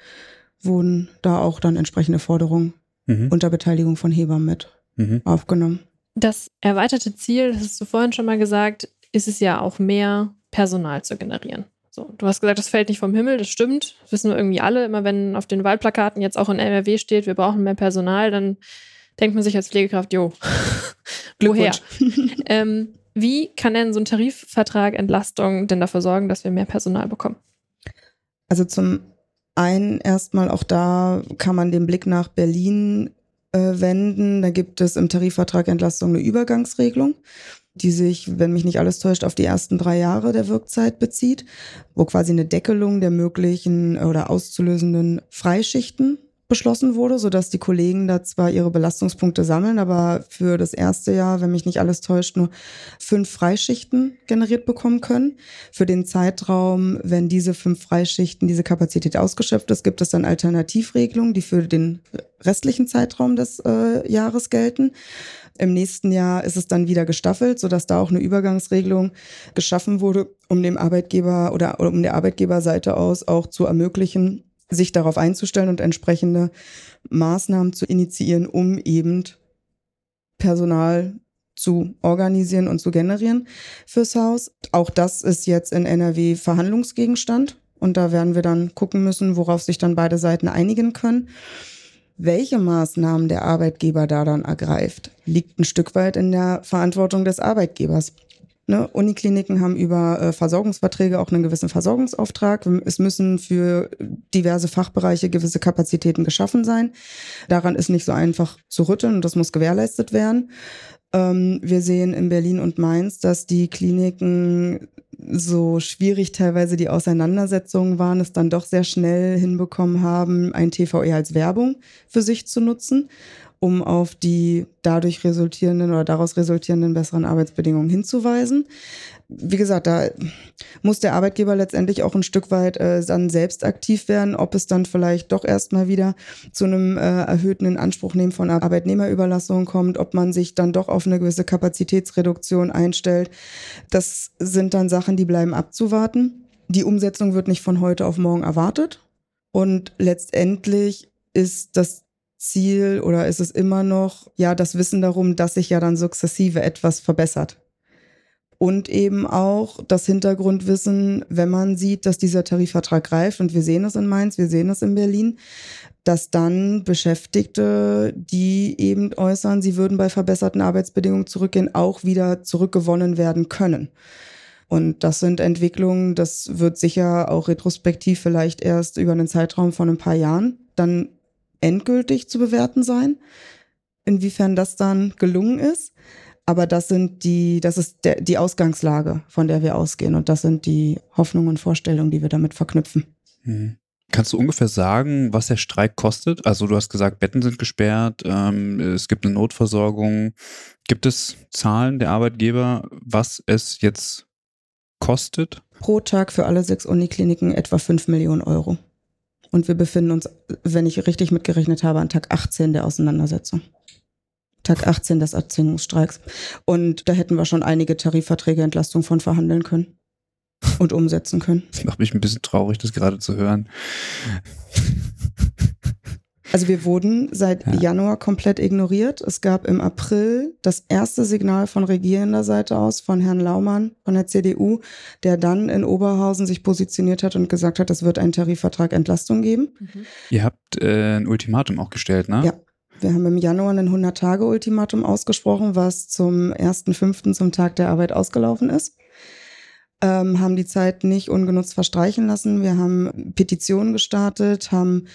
wurden da auch dann entsprechende Forderungen mhm. unter Beteiligung von Hebammen mit mhm. aufgenommen. Das erweiterte Ziel, das hast du vorhin schon mal gesagt, ist es ja auch mehr Personal zu generieren. So, du hast gesagt, das fällt nicht vom Himmel, das stimmt. Das wissen wir irgendwie alle. Immer wenn auf den Wahlplakaten jetzt auch in NRW steht, wir brauchen mehr Personal, dann denkt man sich als Pflegekraft, jo, woher? ähm, Wie kann denn so ein Tarifvertrag Entlastung denn dafür sorgen, dass wir mehr Personal bekommen? Also zum einen erstmal auch da kann man den Blick nach Berlin äh, wenden. Da gibt es im Tarifvertrag Entlastung eine Übergangsregelung, die sich, wenn mich nicht alles täuscht, auf die ersten drei Jahre der Wirkzeit bezieht, wo quasi eine Deckelung der möglichen oder auszulösenden Freischichten beschlossen wurde, sodass die Kollegen da zwar ihre Belastungspunkte sammeln, aber für das erste Jahr, wenn mich nicht alles täuscht, nur fünf Freischichten generiert bekommen können. Für den Zeitraum, wenn diese fünf Freischichten, diese Kapazität ausgeschöpft ist, gibt es dann Alternativregelungen, die für den restlichen Zeitraum des äh, Jahres gelten. Im nächsten Jahr ist es dann wieder gestaffelt, sodass da auch eine Übergangsregelung geschaffen wurde, um dem Arbeitgeber oder um der Arbeitgeberseite aus auch zu ermöglichen, sich darauf einzustellen und entsprechende Maßnahmen zu initiieren, um eben Personal zu organisieren und zu generieren fürs Haus. Auch das ist jetzt in NRW Verhandlungsgegenstand und da werden wir dann gucken müssen, worauf sich dann beide Seiten einigen können. Welche Maßnahmen der Arbeitgeber da dann ergreift, liegt ein Stück weit in der Verantwortung des Arbeitgebers. Ne, Unikliniken haben über äh, Versorgungsverträge auch einen gewissen Versorgungsauftrag. Es müssen für diverse Fachbereiche gewisse Kapazitäten geschaffen sein. Daran ist nicht so einfach zu rütteln und das muss gewährleistet werden. Ähm, wir sehen in Berlin und Mainz, dass die Kliniken so schwierig teilweise die Auseinandersetzungen waren, es dann doch sehr schnell hinbekommen haben, ein TVE als Werbung für sich zu nutzen um auf die dadurch resultierenden oder daraus resultierenden besseren Arbeitsbedingungen hinzuweisen. Wie gesagt, da muss der Arbeitgeber letztendlich auch ein Stück weit äh, dann selbst aktiv werden, ob es dann vielleicht doch erstmal wieder zu einem äh, erhöhten Inanspruchnehmen von Arbeitnehmerüberlassung kommt, ob man sich dann doch auf eine gewisse Kapazitätsreduktion einstellt. Das sind dann Sachen, die bleiben abzuwarten. Die Umsetzung wird nicht von heute auf morgen erwartet. Und letztendlich ist das Ziel oder ist es immer noch, ja, das Wissen darum, dass sich ja dann sukzessive etwas verbessert? Und eben auch das Hintergrundwissen, wenn man sieht, dass dieser Tarifvertrag greift, und wir sehen es in Mainz, wir sehen es in Berlin, dass dann Beschäftigte, die eben äußern, sie würden bei verbesserten Arbeitsbedingungen zurückgehen, auch wieder zurückgewonnen werden können. Und das sind Entwicklungen, das wird sicher auch retrospektiv vielleicht erst über einen Zeitraum von ein paar Jahren dann endgültig zu bewerten sein, inwiefern das dann gelungen ist. Aber das sind die, das ist der, die Ausgangslage, von der wir ausgehen. Und das sind die Hoffnungen und Vorstellungen, die wir damit verknüpfen. Mhm. Kannst du ungefähr sagen, was der Streik kostet? Also du hast gesagt, Betten sind gesperrt, ähm, es gibt eine Notversorgung. Gibt es Zahlen der Arbeitgeber, was es jetzt kostet? Pro Tag für alle sechs Unikliniken etwa fünf Millionen Euro. Und wir befinden uns, wenn ich richtig mitgerechnet habe, an Tag 18 der Auseinandersetzung. Tag 18 des Erzwingungsstreiks. Und da hätten wir schon einige Tarifverträge Entlastung von verhandeln können und umsetzen können. Das macht mich ein bisschen traurig, das gerade zu hören. Also wir wurden seit ja. Januar komplett ignoriert. Es gab im April das erste Signal von regierender Seite aus von Herrn Laumann von der CDU, der dann in Oberhausen sich positioniert hat und gesagt hat, es wird einen Tarifvertrag Entlastung geben. Mhm. Ihr habt äh, ein Ultimatum auch gestellt, ne? Ja. Wir haben im Januar ein 100-Tage-Ultimatum ausgesprochen, was zum 1.5. zum Tag der Arbeit ausgelaufen ist ähm, haben die Zeit nicht ungenutzt verstreichen lassen. Wir haben Petitionen gestartet, haben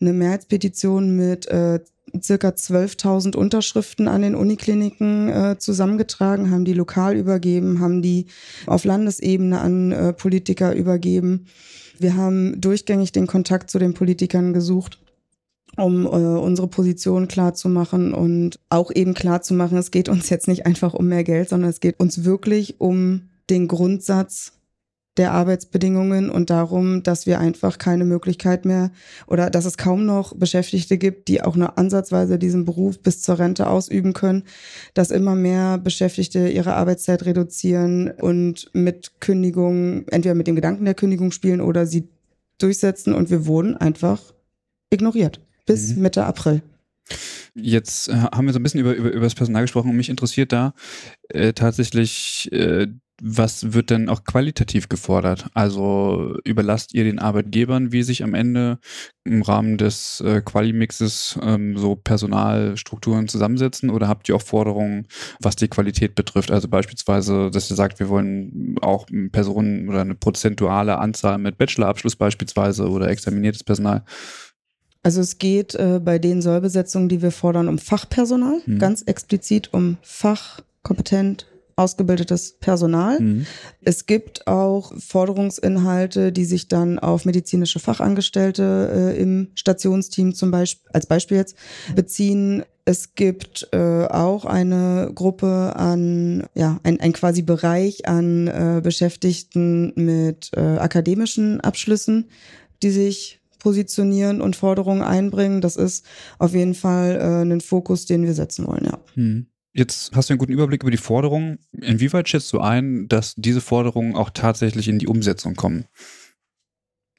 eine Mehrheitspetition mit äh, circa 12.000 Unterschriften an den Unikliniken äh, zusammengetragen, haben die lokal übergeben, haben die auf Landesebene an äh, Politiker übergeben. Wir haben durchgängig den Kontakt zu den Politikern gesucht um äh, unsere Position klar zu machen und auch eben klar zu machen, es geht uns jetzt nicht einfach um mehr Geld, sondern es geht uns wirklich um den Grundsatz der Arbeitsbedingungen und darum, dass wir einfach keine Möglichkeit mehr oder dass es kaum noch Beschäftigte gibt, die auch nur ansatzweise diesen Beruf bis zur Rente ausüben können, dass immer mehr Beschäftigte ihre Arbeitszeit reduzieren und mit Kündigung, entweder mit dem Gedanken der Kündigung spielen oder sie durchsetzen und wir wurden einfach ignoriert bis mhm. Mitte April. Jetzt äh, haben wir so ein bisschen über, über, über das Personal gesprochen und mich interessiert da äh, tatsächlich äh, was wird denn auch qualitativ gefordert? Also überlasst ihr den Arbeitgebern, wie sich am Ende im Rahmen des äh, Quali-Mixes ähm, so Personalstrukturen zusammensetzen oder habt ihr auch Forderungen, was die Qualität betrifft? Also beispielsweise, dass ihr sagt, wir wollen auch Personen oder eine prozentuale Anzahl mit Bachelorabschluss beispielsweise oder examiniertes Personal. Also es geht äh, bei den Sollbesetzungen, die wir fordern, um Fachpersonal, hm. ganz explizit um fachkompetent ausgebildetes Personal. Mhm. Es gibt auch Forderungsinhalte, die sich dann auf medizinische Fachangestellte äh, im Stationsteam zum Beispiel, als Beispiel jetzt, beziehen. Es gibt äh, auch eine Gruppe an, ja, ein, ein quasi Bereich an äh, Beschäftigten mit äh, akademischen Abschlüssen, die sich positionieren und Forderungen einbringen. Das ist auf jeden Fall äh, ein Fokus, den wir setzen wollen, ja. Mhm. Jetzt hast du einen guten Überblick über die Forderungen. Inwieweit schätzt du ein, dass diese Forderungen auch tatsächlich in die Umsetzung kommen?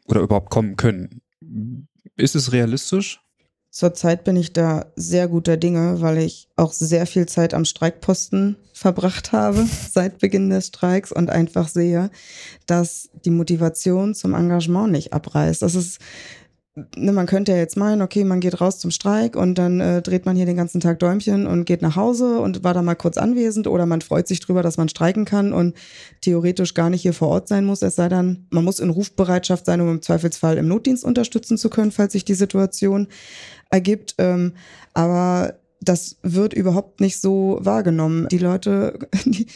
Oder überhaupt kommen können? Ist es realistisch? Zurzeit bin ich da sehr guter Dinge, weil ich auch sehr viel Zeit am Streikposten verbracht habe seit Beginn des Streiks und einfach sehe, dass die Motivation zum Engagement nicht abreißt. Das ist ne, man könnte ja jetzt meinen, okay, man geht raus zum Streik und dann äh, dreht man hier den ganzen Tag Däumchen und geht nach Hause und war da mal kurz anwesend oder man freut sich drüber, dass man streiken kann und theoretisch gar nicht hier vor Ort sein muss. Es sei dann, man muss in Rufbereitschaft sein, um im Zweifelsfall im Notdienst unterstützen zu können, falls sich die Situation ergibt. Ähm, aber das wird überhaupt nicht so wahrgenommen. Die Leute, die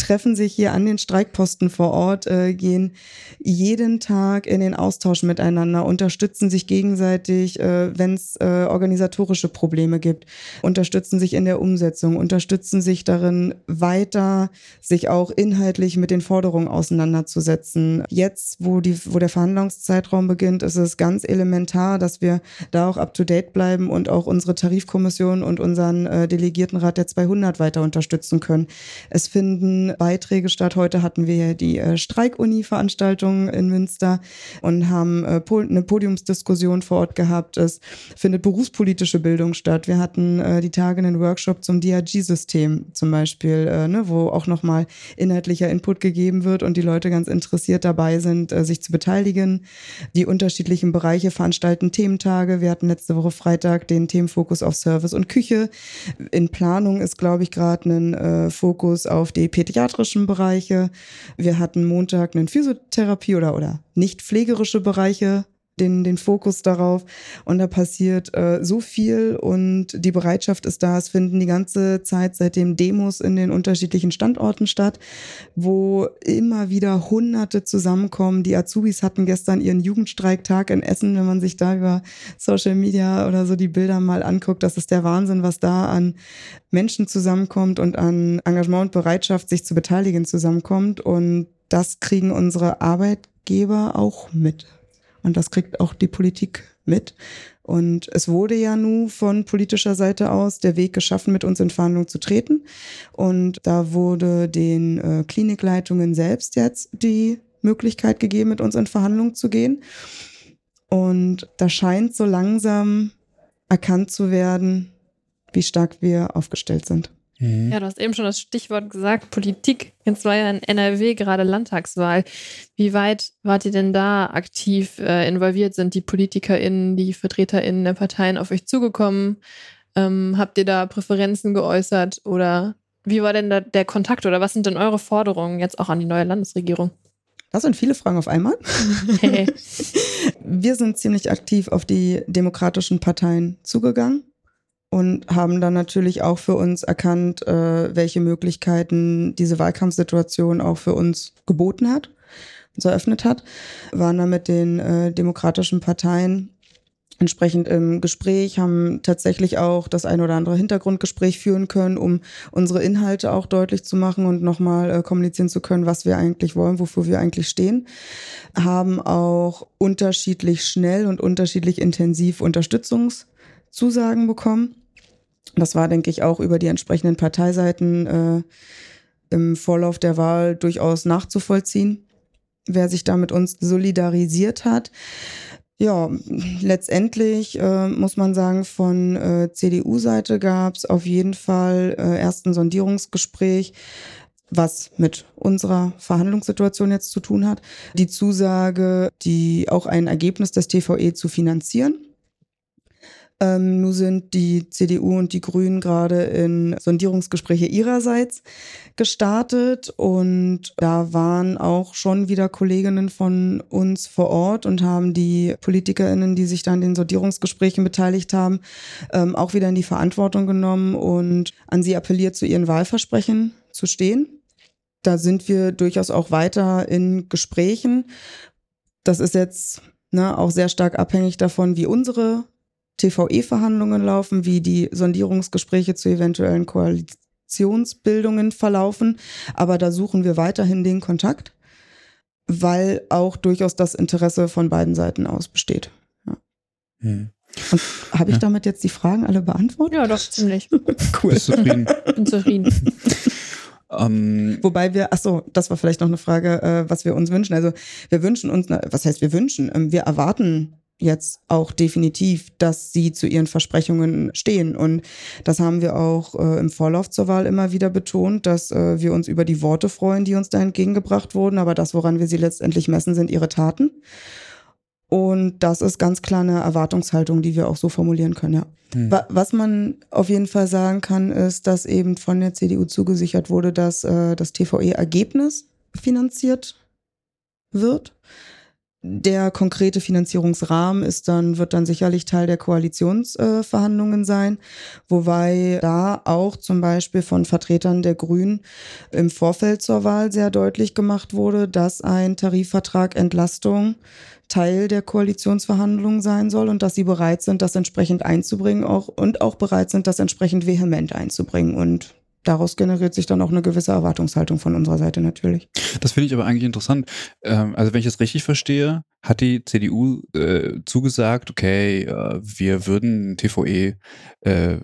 treffen sich hier an den Streikposten vor Ort, äh, gehen jeden Tag in den Austausch miteinander, unterstützen sich gegenseitig, äh, wenn es äh, organisatorische Probleme gibt, unterstützen sich in der Umsetzung, unterstützen sich darin, weiter sich auch inhaltlich mit den Forderungen auseinanderzusetzen. Jetzt, wo, die, wo der Verhandlungszeitraum beginnt, ist es ganz elementar, dass wir da auch up-to-date bleiben und auch unsere Tarifkommission und unseren äh, Delegiertenrat der 200 weiter unterstützen können. Es finden Beiträge statt. Heute hatten wir die äh, Streik-Uni-Veranstaltung in Münster und haben äh, eine Podiumsdiskussion vor Ort gehabt. Es findet berufspolitische Bildung statt. Wir hatten äh, die Tage einen Workshop zum DRG-System zum Beispiel, äh, ne, wo auch nochmal inhaltlicher Input gegeben wird und die Leute ganz interessiert dabei sind, äh, sich zu beteiligen. Die unterschiedlichen Bereiche veranstalten Thementage. Wir hatten letzte Woche Freitag den Themenfokus auf Service und Küche. In Planung ist, glaube ich, gerade ein äh, Fokus auf die pädiatrischen Bereiche. Wir hatten Montag einen Physiotherapie oder, oder nicht pflegerische Bereiche den, den Fokus darauf. Und da passiert äh, so viel und die Bereitschaft ist da. Es finden die ganze Zeit seitdem Demos in den unterschiedlichen Standorten statt, wo immer wieder Hunderte zusammenkommen. Die Azubis hatten gestern ihren Jugendstreiktag in Essen. Wenn man sich da über Social Media oder so die Bilder mal anguckt, das ist der Wahnsinn, was da an Menschen zusammenkommt und an Engagement und Bereitschaft, sich zu beteiligen, zusammenkommt. Und das kriegen unsere Arbeitgeber auch mit. Und das kriegt auch die Politik mit. Und es wurde ja nun von politischer Seite aus der Weg geschaffen, mit uns in Verhandlungen zu treten. Und da wurde den äh, Klinikleitungen selbst jetzt die Möglichkeit gegeben, mit uns in Verhandlungen zu gehen. Und da scheint so langsam erkannt zu werden, wie stark wir aufgestellt sind. Mhm. Ja, du hast eben schon das Stichwort gesagt, Politik. Jetzt war ja in NRW gerade Landtagswahl. Wie weit wart ihr denn da aktiv äh, involviert? Sind die PolitikerInnen, die VertreterInnen der Parteien auf euch zugekommen? Ähm, habt ihr da Präferenzen geäußert oder wie war denn da der Kontakt oder was sind denn eure Forderungen jetzt auch an die neue Landesregierung? Das sind viele Fragen auf einmal. Wir sind ziemlich aktiv auf die demokratischen Parteien zugegangen und haben dann natürlich auch für uns erkannt, äh, welche Möglichkeiten diese Wahlkampfsituation auch für uns geboten hat, uns eröffnet hat, waren dann mit den äh, demokratischen Parteien entsprechend im Gespräch, haben tatsächlich auch das ein oder andere Hintergrundgespräch führen können, um unsere Inhalte auch deutlich zu machen und nochmal äh, kommunizieren zu können, was wir eigentlich wollen, wofür wir eigentlich stehen, haben auch unterschiedlich schnell und unterschiedlich intensiv Unterstützungszusagen bekommen das war, denke ich, auch über die entsprechenden Parteiseiten äh, im Vorlauf der Wahl durchaus nachzuvollziehen, wer sich da mit uns solidarisiert hat. Ja, letztendlich äh, muss man sagen, von äh, CDU-Seite gab es auf jeden Fall äh, erst ein Sondierungsgespräch was mit unserer Verhandlungssituation jetzt zu tun hat. Die Zusage, die auch ein Ergebnis des TVE zu finanzieren. Ähm, nun sind die CDU und die Grünen gerade in Sondierungsgespräche ihrerseits gestartet und da waren auch schon wieder Kolleginnen von uns vor Ort und haben die PolitikerInnen, die sich da an den Sondierungsgesprächen beteiligt haben, ähm, auch wieder in die Verantwortung genommen und an sie appelliert, zu ihren Wahlversprechen zu stehen. Da sind wir durchaus auch weiter in Gesprächen. Das ist jetzt ne, auch sehr stark abhängig davon, wie unsere TVE-Verhandlungen laufen, wie die Sondierungsgespräche zu eventuellen Koalitionsbildungen verlaufen. Aber da suchen wir weiterhin den Kontakt, weil auch durchaus das Interesse von beiden Seiten aus besteht. Ja. Hm. Habe ich ja. damit jetzt die Fragen alle beantwortet? Ja, doch, ziemlich. cool. Bist zufrieden? Bin zufrieden. Um, Wobei wir, ach so, das war vielleicht noch eine Frage, äh, was wir uns wünschen. Also wir wünschen uns, was heißt wir wünschen? Ähm, wir erwarten jetzt auch definitiv, dass sie zu ihren Versprechungen stehen. Und das haben wir auch äh, im Vorlauf zur Wahl immer wieder betont, dass äh, wir uns über die Worte freuen, die uns da entgegengebracht wurden. Aber das, woran wir sie letztendlich messen, sind ihre Taten. Und das ist ganz klar eine Erwartungshaltung, die wir auch so formulieren können, ja. Hm. Was man auf jeden Fall sagen kann, ist, dass eben von der CDU zugesichert wurde, dass äh, das TVE-Ergebnis finanziert wird. Der konkrete Finanzierungsrahmen ist dann, wird dann sicherlich Teil der Koalitionsverhandlungen äh, sein, wobei da auch zum Beispiel von Vertretern der Grünen im Vorfeld zur Wahl sehr deutlich gemacht wurde, dass ein Tarifvertrag Entlastung Teil der Koalitionsverhandlungen sein soll und dass sie bereit sind, das entsprechend einzubringen auch, und auch bereit sind, das entsprechend vehement einzubringen. Und daraus generiert sich dann auch eine gewisse Erwartungshaltung von unserer Seite natürlich. Das finde ich aber eigentlich interessant. Ähm, also wenn ich das richtig verstehe, hat die CDU äh, zugesagt, okay, äh, wir würden TVE äh,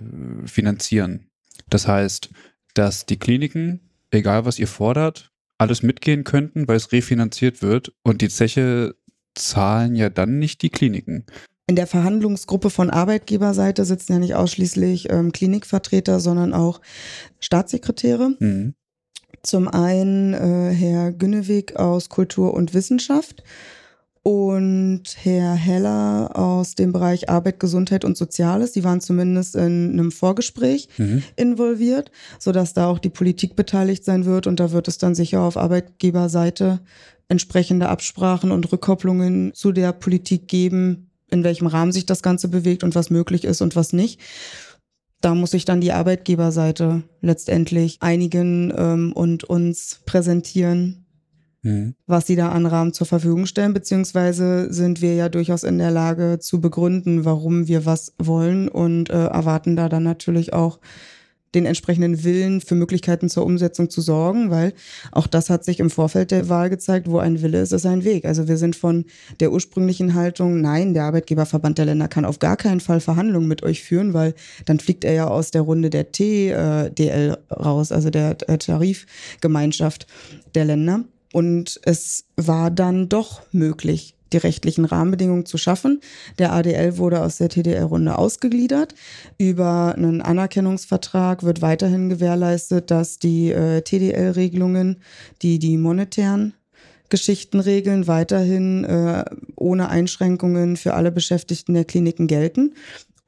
finanzieren. Das heißt, dass die Kliniken, egal was ihr fordert, alles mitgehen könnten, weil es refinanziert wird und die Zeche zahlen ja dann nicht die Kliniken. In der Verhandlungsgruppe von Arbeitgeberseite sitzen ja nicht ausschließlich ähm, Klinikvertreter, sondern auch Staatssekretäre. Mhm. Zum einen äh, Herr Günnewig aus Kultur und Wissenschaft und Herr Heller aus dem Bereich Arbeit, Gesundheit und Soziales. Die waren zumindest in einem Vorgespräch mhm. involviert, sodass da auch die Politik beteiligt sein wird. Und da wird es dann sicher auf Arbeitgeberseite entsprechende Absprachen und Rückkopplungen zu der Politik geben, in welchem Rahmen sich das Ganze bewegt und was möglich ist und was nicht. Da muss sich dann die Arbeitgeberseite letztendlich einigen ähm, und uns präsentieren, mhm. was sie da an Rahmen zur Verfügung stellen, beziehungsweise sind wir ja durchaus in der Lage zu begründen, warum wir was wollen und äh, erwarten da dann natürlich auch den entsprechenden Willen für Möglichkeiten zur Umsetzung zu sorgen, weil auch das hat sich im Vorfeld der Wahl gezeigt, wo ein Wille ist, ist ein Weg. Also wir sind von der ursprünglichen Haltung, nein, der Arbeitgeberverband der Länder kann auf gar keinen Fall Verhandlungen mit euch führen, weil dann fliegt er ja aus der Runde der TDL raus, also der Tarifgemeinschaft der Länder. Und es war dann doch möglich, die rechtlichen Rahmenbedingungen zu schaffen. Der ADL wurde aus der TDL-Runde ausgegliedert. Über einen Anerkennungsvertrag wird weiterhin gewährleistet, dass die äh, TDL-Regelungen, die die monetären Geschichten regeln, weiterhin äh, ohne Einschränkungen für alle Beschäftigten der Kliniken gelten.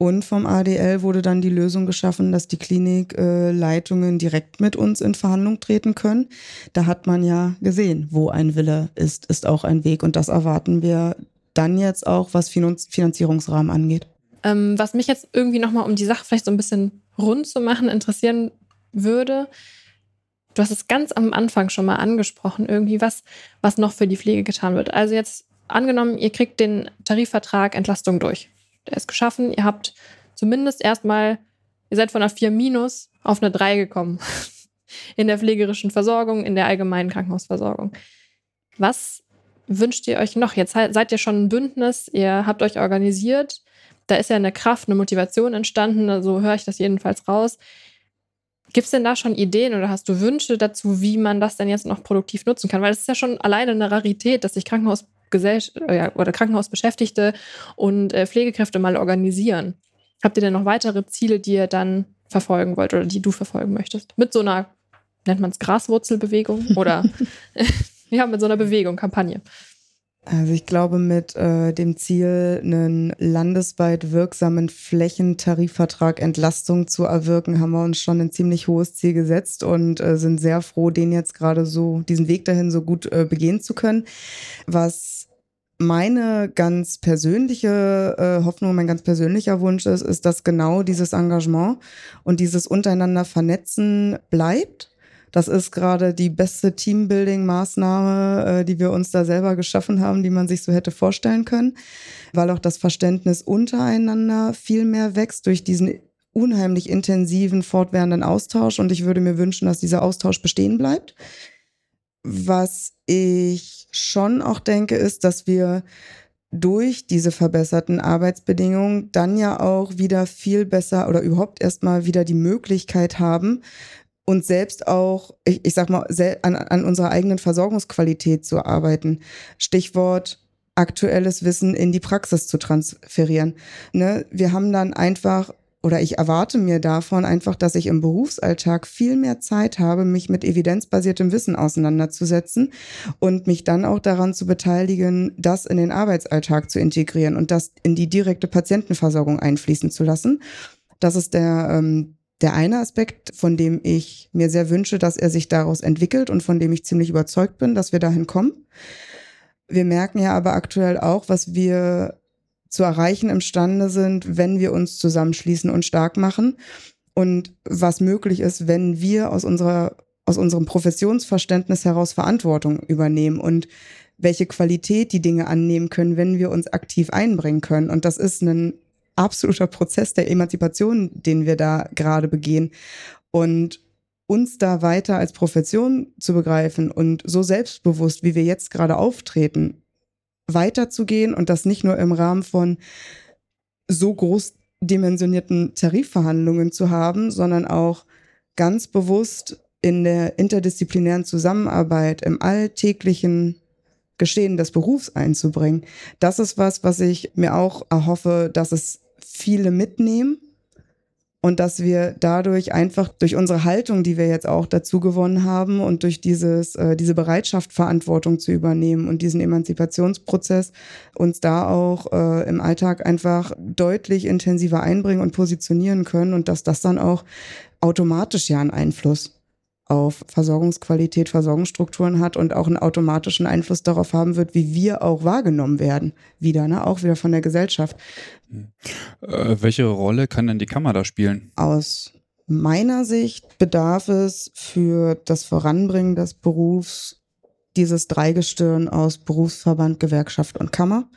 Und vom ADL wurde dann die Lösung geschaffen, dass die Klinikleitungen äh, direkt mit uns in Verhandlung treten können. Da hat man ja gesehen, wo ein Wille ist, ist auch ein Weg. Und das erwarten wir dann jetzt auch, was Finanzierungsrahmen angeht. Ähm, was mich jetzt irgendwie nochmal, um die Sache vielleicht so ein bisschen rund zu machen, interessieren würde, du hast es ganz am Anfang schon mal angesprochen, irgendwie was, was noch für die Pflege getan wird. Also jetzt angenommen, ihr kriegt den Tarifvertrag Entlastung durch der ist geschaffen. Ihr habt zumindest erstmal, ihr seid von einer 4 minus auf eine 3 gekommen. in der pflegerischen Versorgung, in der allgemeinen Krankenhausversorgung. Was wünscht ihr euch noch? Jetzt seid ihr schon ein Bündnis, ihr habt euch organisiert. Da ist ja eine Kraft, eine Motivation entstanden, so also höre ich das jedenfalls raus. Gibt es denn da schon Ideen oder hast du Wünsche dazu, wie man das denn jetzt noch produktiv nutzen kann? Weil es ist ja schon alleine eine Rarität, dass sich Krankenhaus Gesell äh, oder Krankenhausbeschäftigte und äh, Pflegekräfte mal organisieren. Habt ihr denn noch weitere Ziele, die ihr dann verfolgen wollt oder die du verfolgen möchtest? Mit so einer nennt man es Graswurzelbewegung oder ja, mit so einer Bewegung, Kampagne. Also ich glaube, mit äh, dem Ziel, einen landesweit wirksamen Flächentarifvertrag Entlastung zu erwirken, haben wir uns schon ein ziemlich hohes Ziel gesetzt und äh, sind sehr froh, den jetzt gerade so, diesen Weg dahin so gut äh, begehen zu können. Was meine ganz persönliche äh, Hoffnung, mein ganz persönlicher Wunsch ist, ist, dass genau dieses Engagement und dieses untereinander Vernetzen bleibt das ist gerade die beste Teambuilding-Maßnahme, äh, die wir uns da selber geschaffen haben, die man sich so hätte vorstellen können, weil auch das Verständnis untereinander viel mehr wächst durch diesen unheimlich intensiven, fortwährenden Austausch. Und ich würde mir wünschen, dass dieser Austausch bestehen bleibt. Was ich schon auch denke, ist, dass wir durch diese verbesserten Arbeitsbedingungen dann ja auch wieder viel besser oder überhaupt erstmal wieder die Möglichkeit haben, und selbst auch, ich, ich sag mal, an, an unserer eigenen Versorgungsqualität zu arbeiten. Stichwort aktuelles Wissen in die Praxis zu transferieren. Ne? Wir haben dann einfach oder ich erwarte mir davon einfach, dass ich im Berufsalltag viel mehr Zeit habe, mich mit evidenzbasiertem Wissen auseinanderzusetzen und mich dann auch daran zu beteiligen, das in den Arbeitsalltag zu integrieren und das in die direkte Patientenversorgung einfließen zu lassen. Das ist der, ähm, der eine Aspekt, von dem ich mir sehr wünsche, dass er sich daraus entwickelt und von dem ich ziemlich überzeugt bin, dass wir dahin kommen. Wir merken ja aber aktuell auch, was wir zu erreichen imstande sind, wenn wir uns zusammenschließen und stark machen und was möglich ist, wenn wir aus unserer aus unserem Professionsverständnis heraus Verantwortung übernehmen und welche Qualität die Dinge annehmen können, wenn wir uns aktiv einbringen können. Und das ist ein absoluter Prozess der Emanzipation, den wir da gerade begehen. Und uns da weiter als Profession zu begreifen und so selbstbewusst, wie wir jetzt gerade auftreten, weiterzugehen und das nicht nur im Rahmen von so groß dimensionierten Tarifverhandlungen zu haben, sondern auch ganz bewusst in der interdisziplinären Zusammenarbeit, im alltäglichen Geschehen des Berufs einzubringen. Das ist was, was ich mir auch erhoffe, dass es viele mitnehmen und dass wir dadurch einfach durch unsere Haltung, die wir jetzt auch dazu gewonnen haben und durch dieses, äh, diese Bereitschaft, Verantwortung zu übernehmen und diesen Emanzipationsprozess uns da auch äh, im Alltag einfach deutlich intensiver einbringen und positionieren können und dass das dann auch automatisch ja einen Einfluss auf Versorgungsqualität, Versorgungsstrukturen hat und auch einen automatischen Einfluss darauf haben wird, wie wir auch wahrgenommen werden. Wieder, ne? Auch wieder von der Gesellschaft. Äh, welche Rolle kann denn die Kammer da spielen? Aus meiner Sicht bedarf es für das Voranbringen des Berufs dieses Dreigestirn aus Berufsverband, Gewerkschaft und Kammer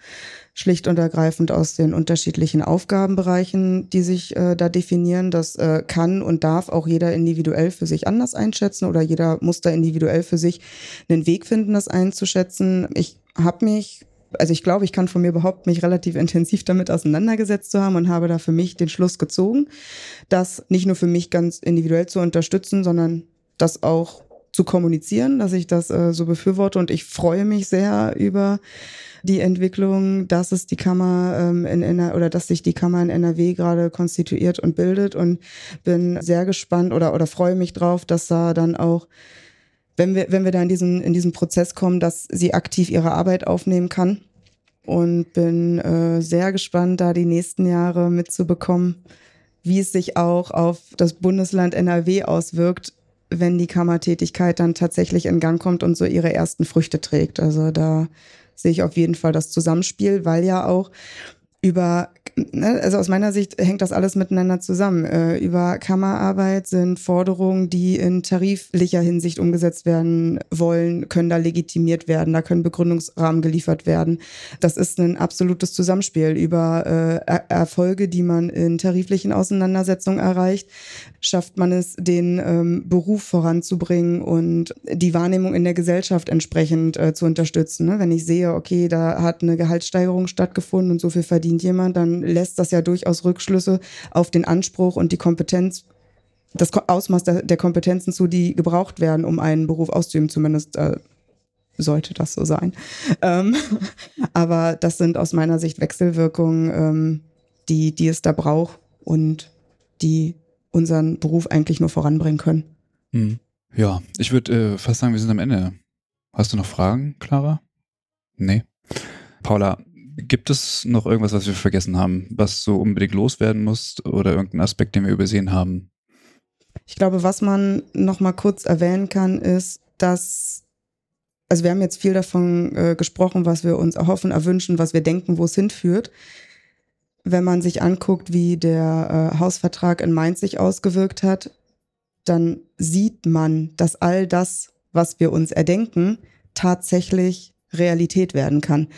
schlicht und ergreifend aus den unterschiedlichen Aufgabenbereichen, die sich äh, da definieren. Das äh, kann und darf auch jeder individuell für sich anders einschätzen oder jeder muss da individuell für sich einen Weg finden, das einzuschätzen. Ich habe mich also ich glaube, ich kann von mir behaupten, mich relativ intensiv damit auseinandergesetzt zu haben und habe da für mich den Schluss gezogen, das nicht nur für mich ganz individuell zu unterstützen, sondern das auch zu kommunizieren, dass ich das äh, so befürworte. Und ich freue mich sehr über die Entwicklung, dass es die Kammer ähm, in NRW oder dass sich die Kammer in NRW gerade konstituiert und bildet. Und bin sehr gespannt oder oder freue mich drauf, dass da dann auch wenn wir wenn wir da in diesen in diesen Prozess kommen, dass sie aktiv ihre Arbeit aufnehmen kann. Und bin äh, sehr gespannt, da die nächsten Jahre mitzubekommen, wie es sich auch auf das Bundesland NRW auswirkt, wenn die Kammertätigkeit dann tatsächlich in Gang kommt und so ihre ersten Früchte trägt. Also da sehe ich auf jeden Fall das Zusammenspiel, weil ja auch über, ne, also aus meiner Sicht hängt das alles miteinander zusammen. Äh, über Kammerarbeit sind Forderungen, die in tariflicher Hinsicht umgesetzt werden wollen, können da legitimiert werden, da können Begründungsrahmen geliefert werden. Das ist ein absolutes Zusammenspiel über äh, er Erfolge, die man in tariflichen Auseinandersetzungen erreicht, schafft man es, den ähm, Beruf voranzubringen und die Wahrnehmung in der Gesellschaft entsprechend äh, zu unterstützen. Ne? Wenn ich sehe, okay, da hat eine Gehaltssteigerung stattgefunden und so viel verdient jemand, dann lässt das ja durchaus Rückschlüsse auf den Anspruch und die Kompetenz das Ausmaß der, der Kompetenzen zu, die gebraucht werden, um einen Beruf auszuüben, zumindest äh, sollte das so sein. Ähm, aber das sind aus meiner Sicht Wechselwirkungen, ähm, die, die es da braucht und die unseren Beruf eigentlich nur voranbringen können. Hm. Ja, ich würde äh, fast sagen, wir sind am Ende. Hast du noch Fragen, Clara? Nee. Paula, gibt es noch irgendwas, was wir vergessen haben, was so unbedingt loswerden muss oder irgendein Aspekt, den wir übersehen haben? Ich glaube, was man noch mal kurz erwähnen kann, ist, dass also wir haben jetzt viel davon äh, gesprochen, was wir uns erhoffen, erwünschen, was wir denken, wo es hinführt. Wenn man sich anguckt, wie der äh, Hausvertrag in Mainz sich ausgewirkt hat, dann sieht man, dass all das, was wir uns erdenken, tatsächlich Realität werden kann.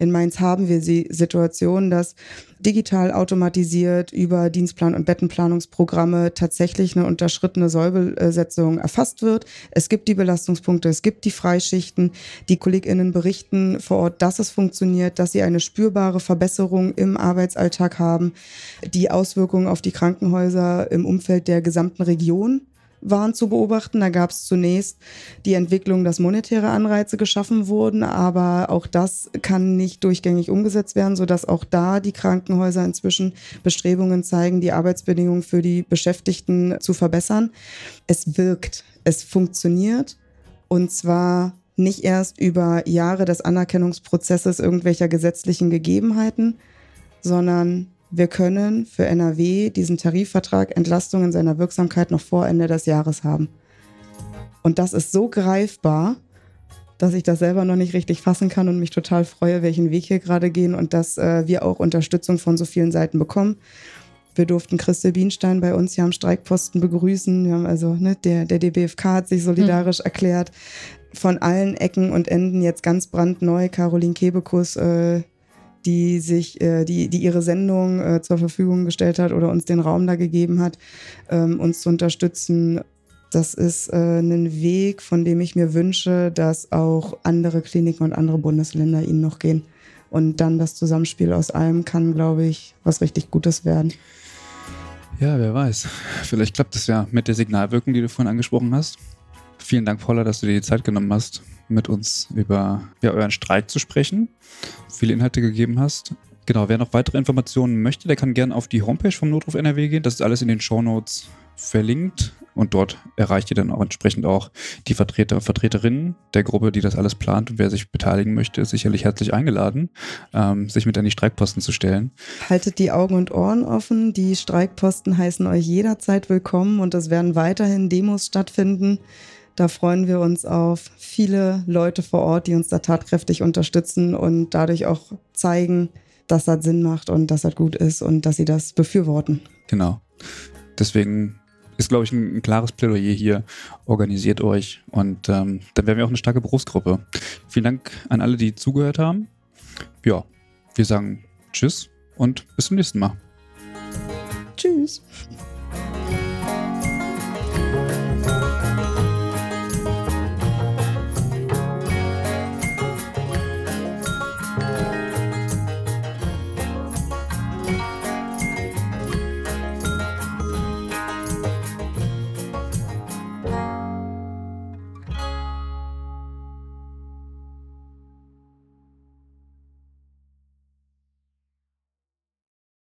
In Mainz haben wir die Situation, dass digital automatisiert über Dienstplan- und Bettenplanungsprogramme tatsächlich eine unterschrittene Säubesetzung erfasst wird. Es gibt die Belastungspunkte, es gibt die Freischichten. Die KollegInnen berichten vor Ort, dass es funktioniert, dass sie eine spürbare Verbesserung im Arbeitsalltag haben. Die Auswirkungen auf die Krankenhäuser im Umfeld der gesamten Region waren zu beobachten. Da gab es zunächst die Entwicklung, dass monetäre Anreize geschaffen wurden, aber auch das kann nicht durchgängig umgesetzt werden, sodass auch da die Krankenhäuser inzwischen Bestrebungen zeigen, die Arbeitsbedingungen für die Beschäftigten zu verbessern. Es wirkt, es funktioniert und zwar nicht erst über Jahre des Anerkennungsprozesses irgendwelcher gesetzlichen Gegebenheiten, sondern wir können für NRW diesen Tarifvertrag Entlastung in seiner Wirksamkeit noch vor Ende des Jahres haben. Und das ist so greifbar, dass ich das selber noch nicht richtig fassen kann und mich total freue, welchen Weg hier gerade gehen und dass äh, wir auch Unterstützung von so vielen Seiten bekommen. Wir durften Christel Bienstein bei uns hier am Streikposten begrüßen. Wir haben also, ne, der, der DBFK hat sich solidarisch hm. erklärt. Von allen Ecken und Enden jetzt ganz brandneu Caroline Kebekus, äh, die sich, äh, die, die ihre Sendung äh, zur Verfügung gestellt hat oder uns den Raum da gegeben hat, ähm, uns zu unterstützen. Das ist äh, ein Weg, von dem ich mir wünsche, dass auch andere Kliniken und andere Bundesländer ihn noch gehen. Und dann das Zusammenspiel aus allem kann, glaube ich, was richtig Gutes werden. Ja, wer weiß. Vielleicht klappt es ja mit der Signalwirkung, die du vorhin angesprochen hast. Vielen Dank, Paula, dass du dir die Zeit genommen hast, mit uns über ja, euren Streik zu sprechen, viele Inhalte gegeben hast. Genau, wer noch weitere Informationen möchte, der kann gerne auf die Homepage vom Notruf NRW gehen. Das ist alles in den Show Notes verlinkt und dort erreicht ihr dann auch entsprechend auch die Vertreter und Vertreterinnen der Gruppe, die das alles plant und wer sich beteiligen möchte, ist sicherlich herzlich eingeladen, ähm, sich mit an die Streikposten zu stellen. Haltet die Augen und Ohren offen. Die Streikposten heißen euch jederzeit willkommen und es werden weiterhin Demos stattfinden. Da freuen wir uns auf viele Leute vor Ort, die uns da tatkräftig unterstützen und dadurch auch zeigen, dass das Sinn macht und dass das gut ist und dass sie das befürworten. Genau. Deswegen ist, glaube ich, ein, ein, klares Plädoyer hier. Organisiert euch und ähm, dann werden wir auch eine starke Berufsgruppe. Vielen Dank an alle, die zugehört haben. Ja, wir sagen Tschüss und bis zum nächsten Mal. Tschüss.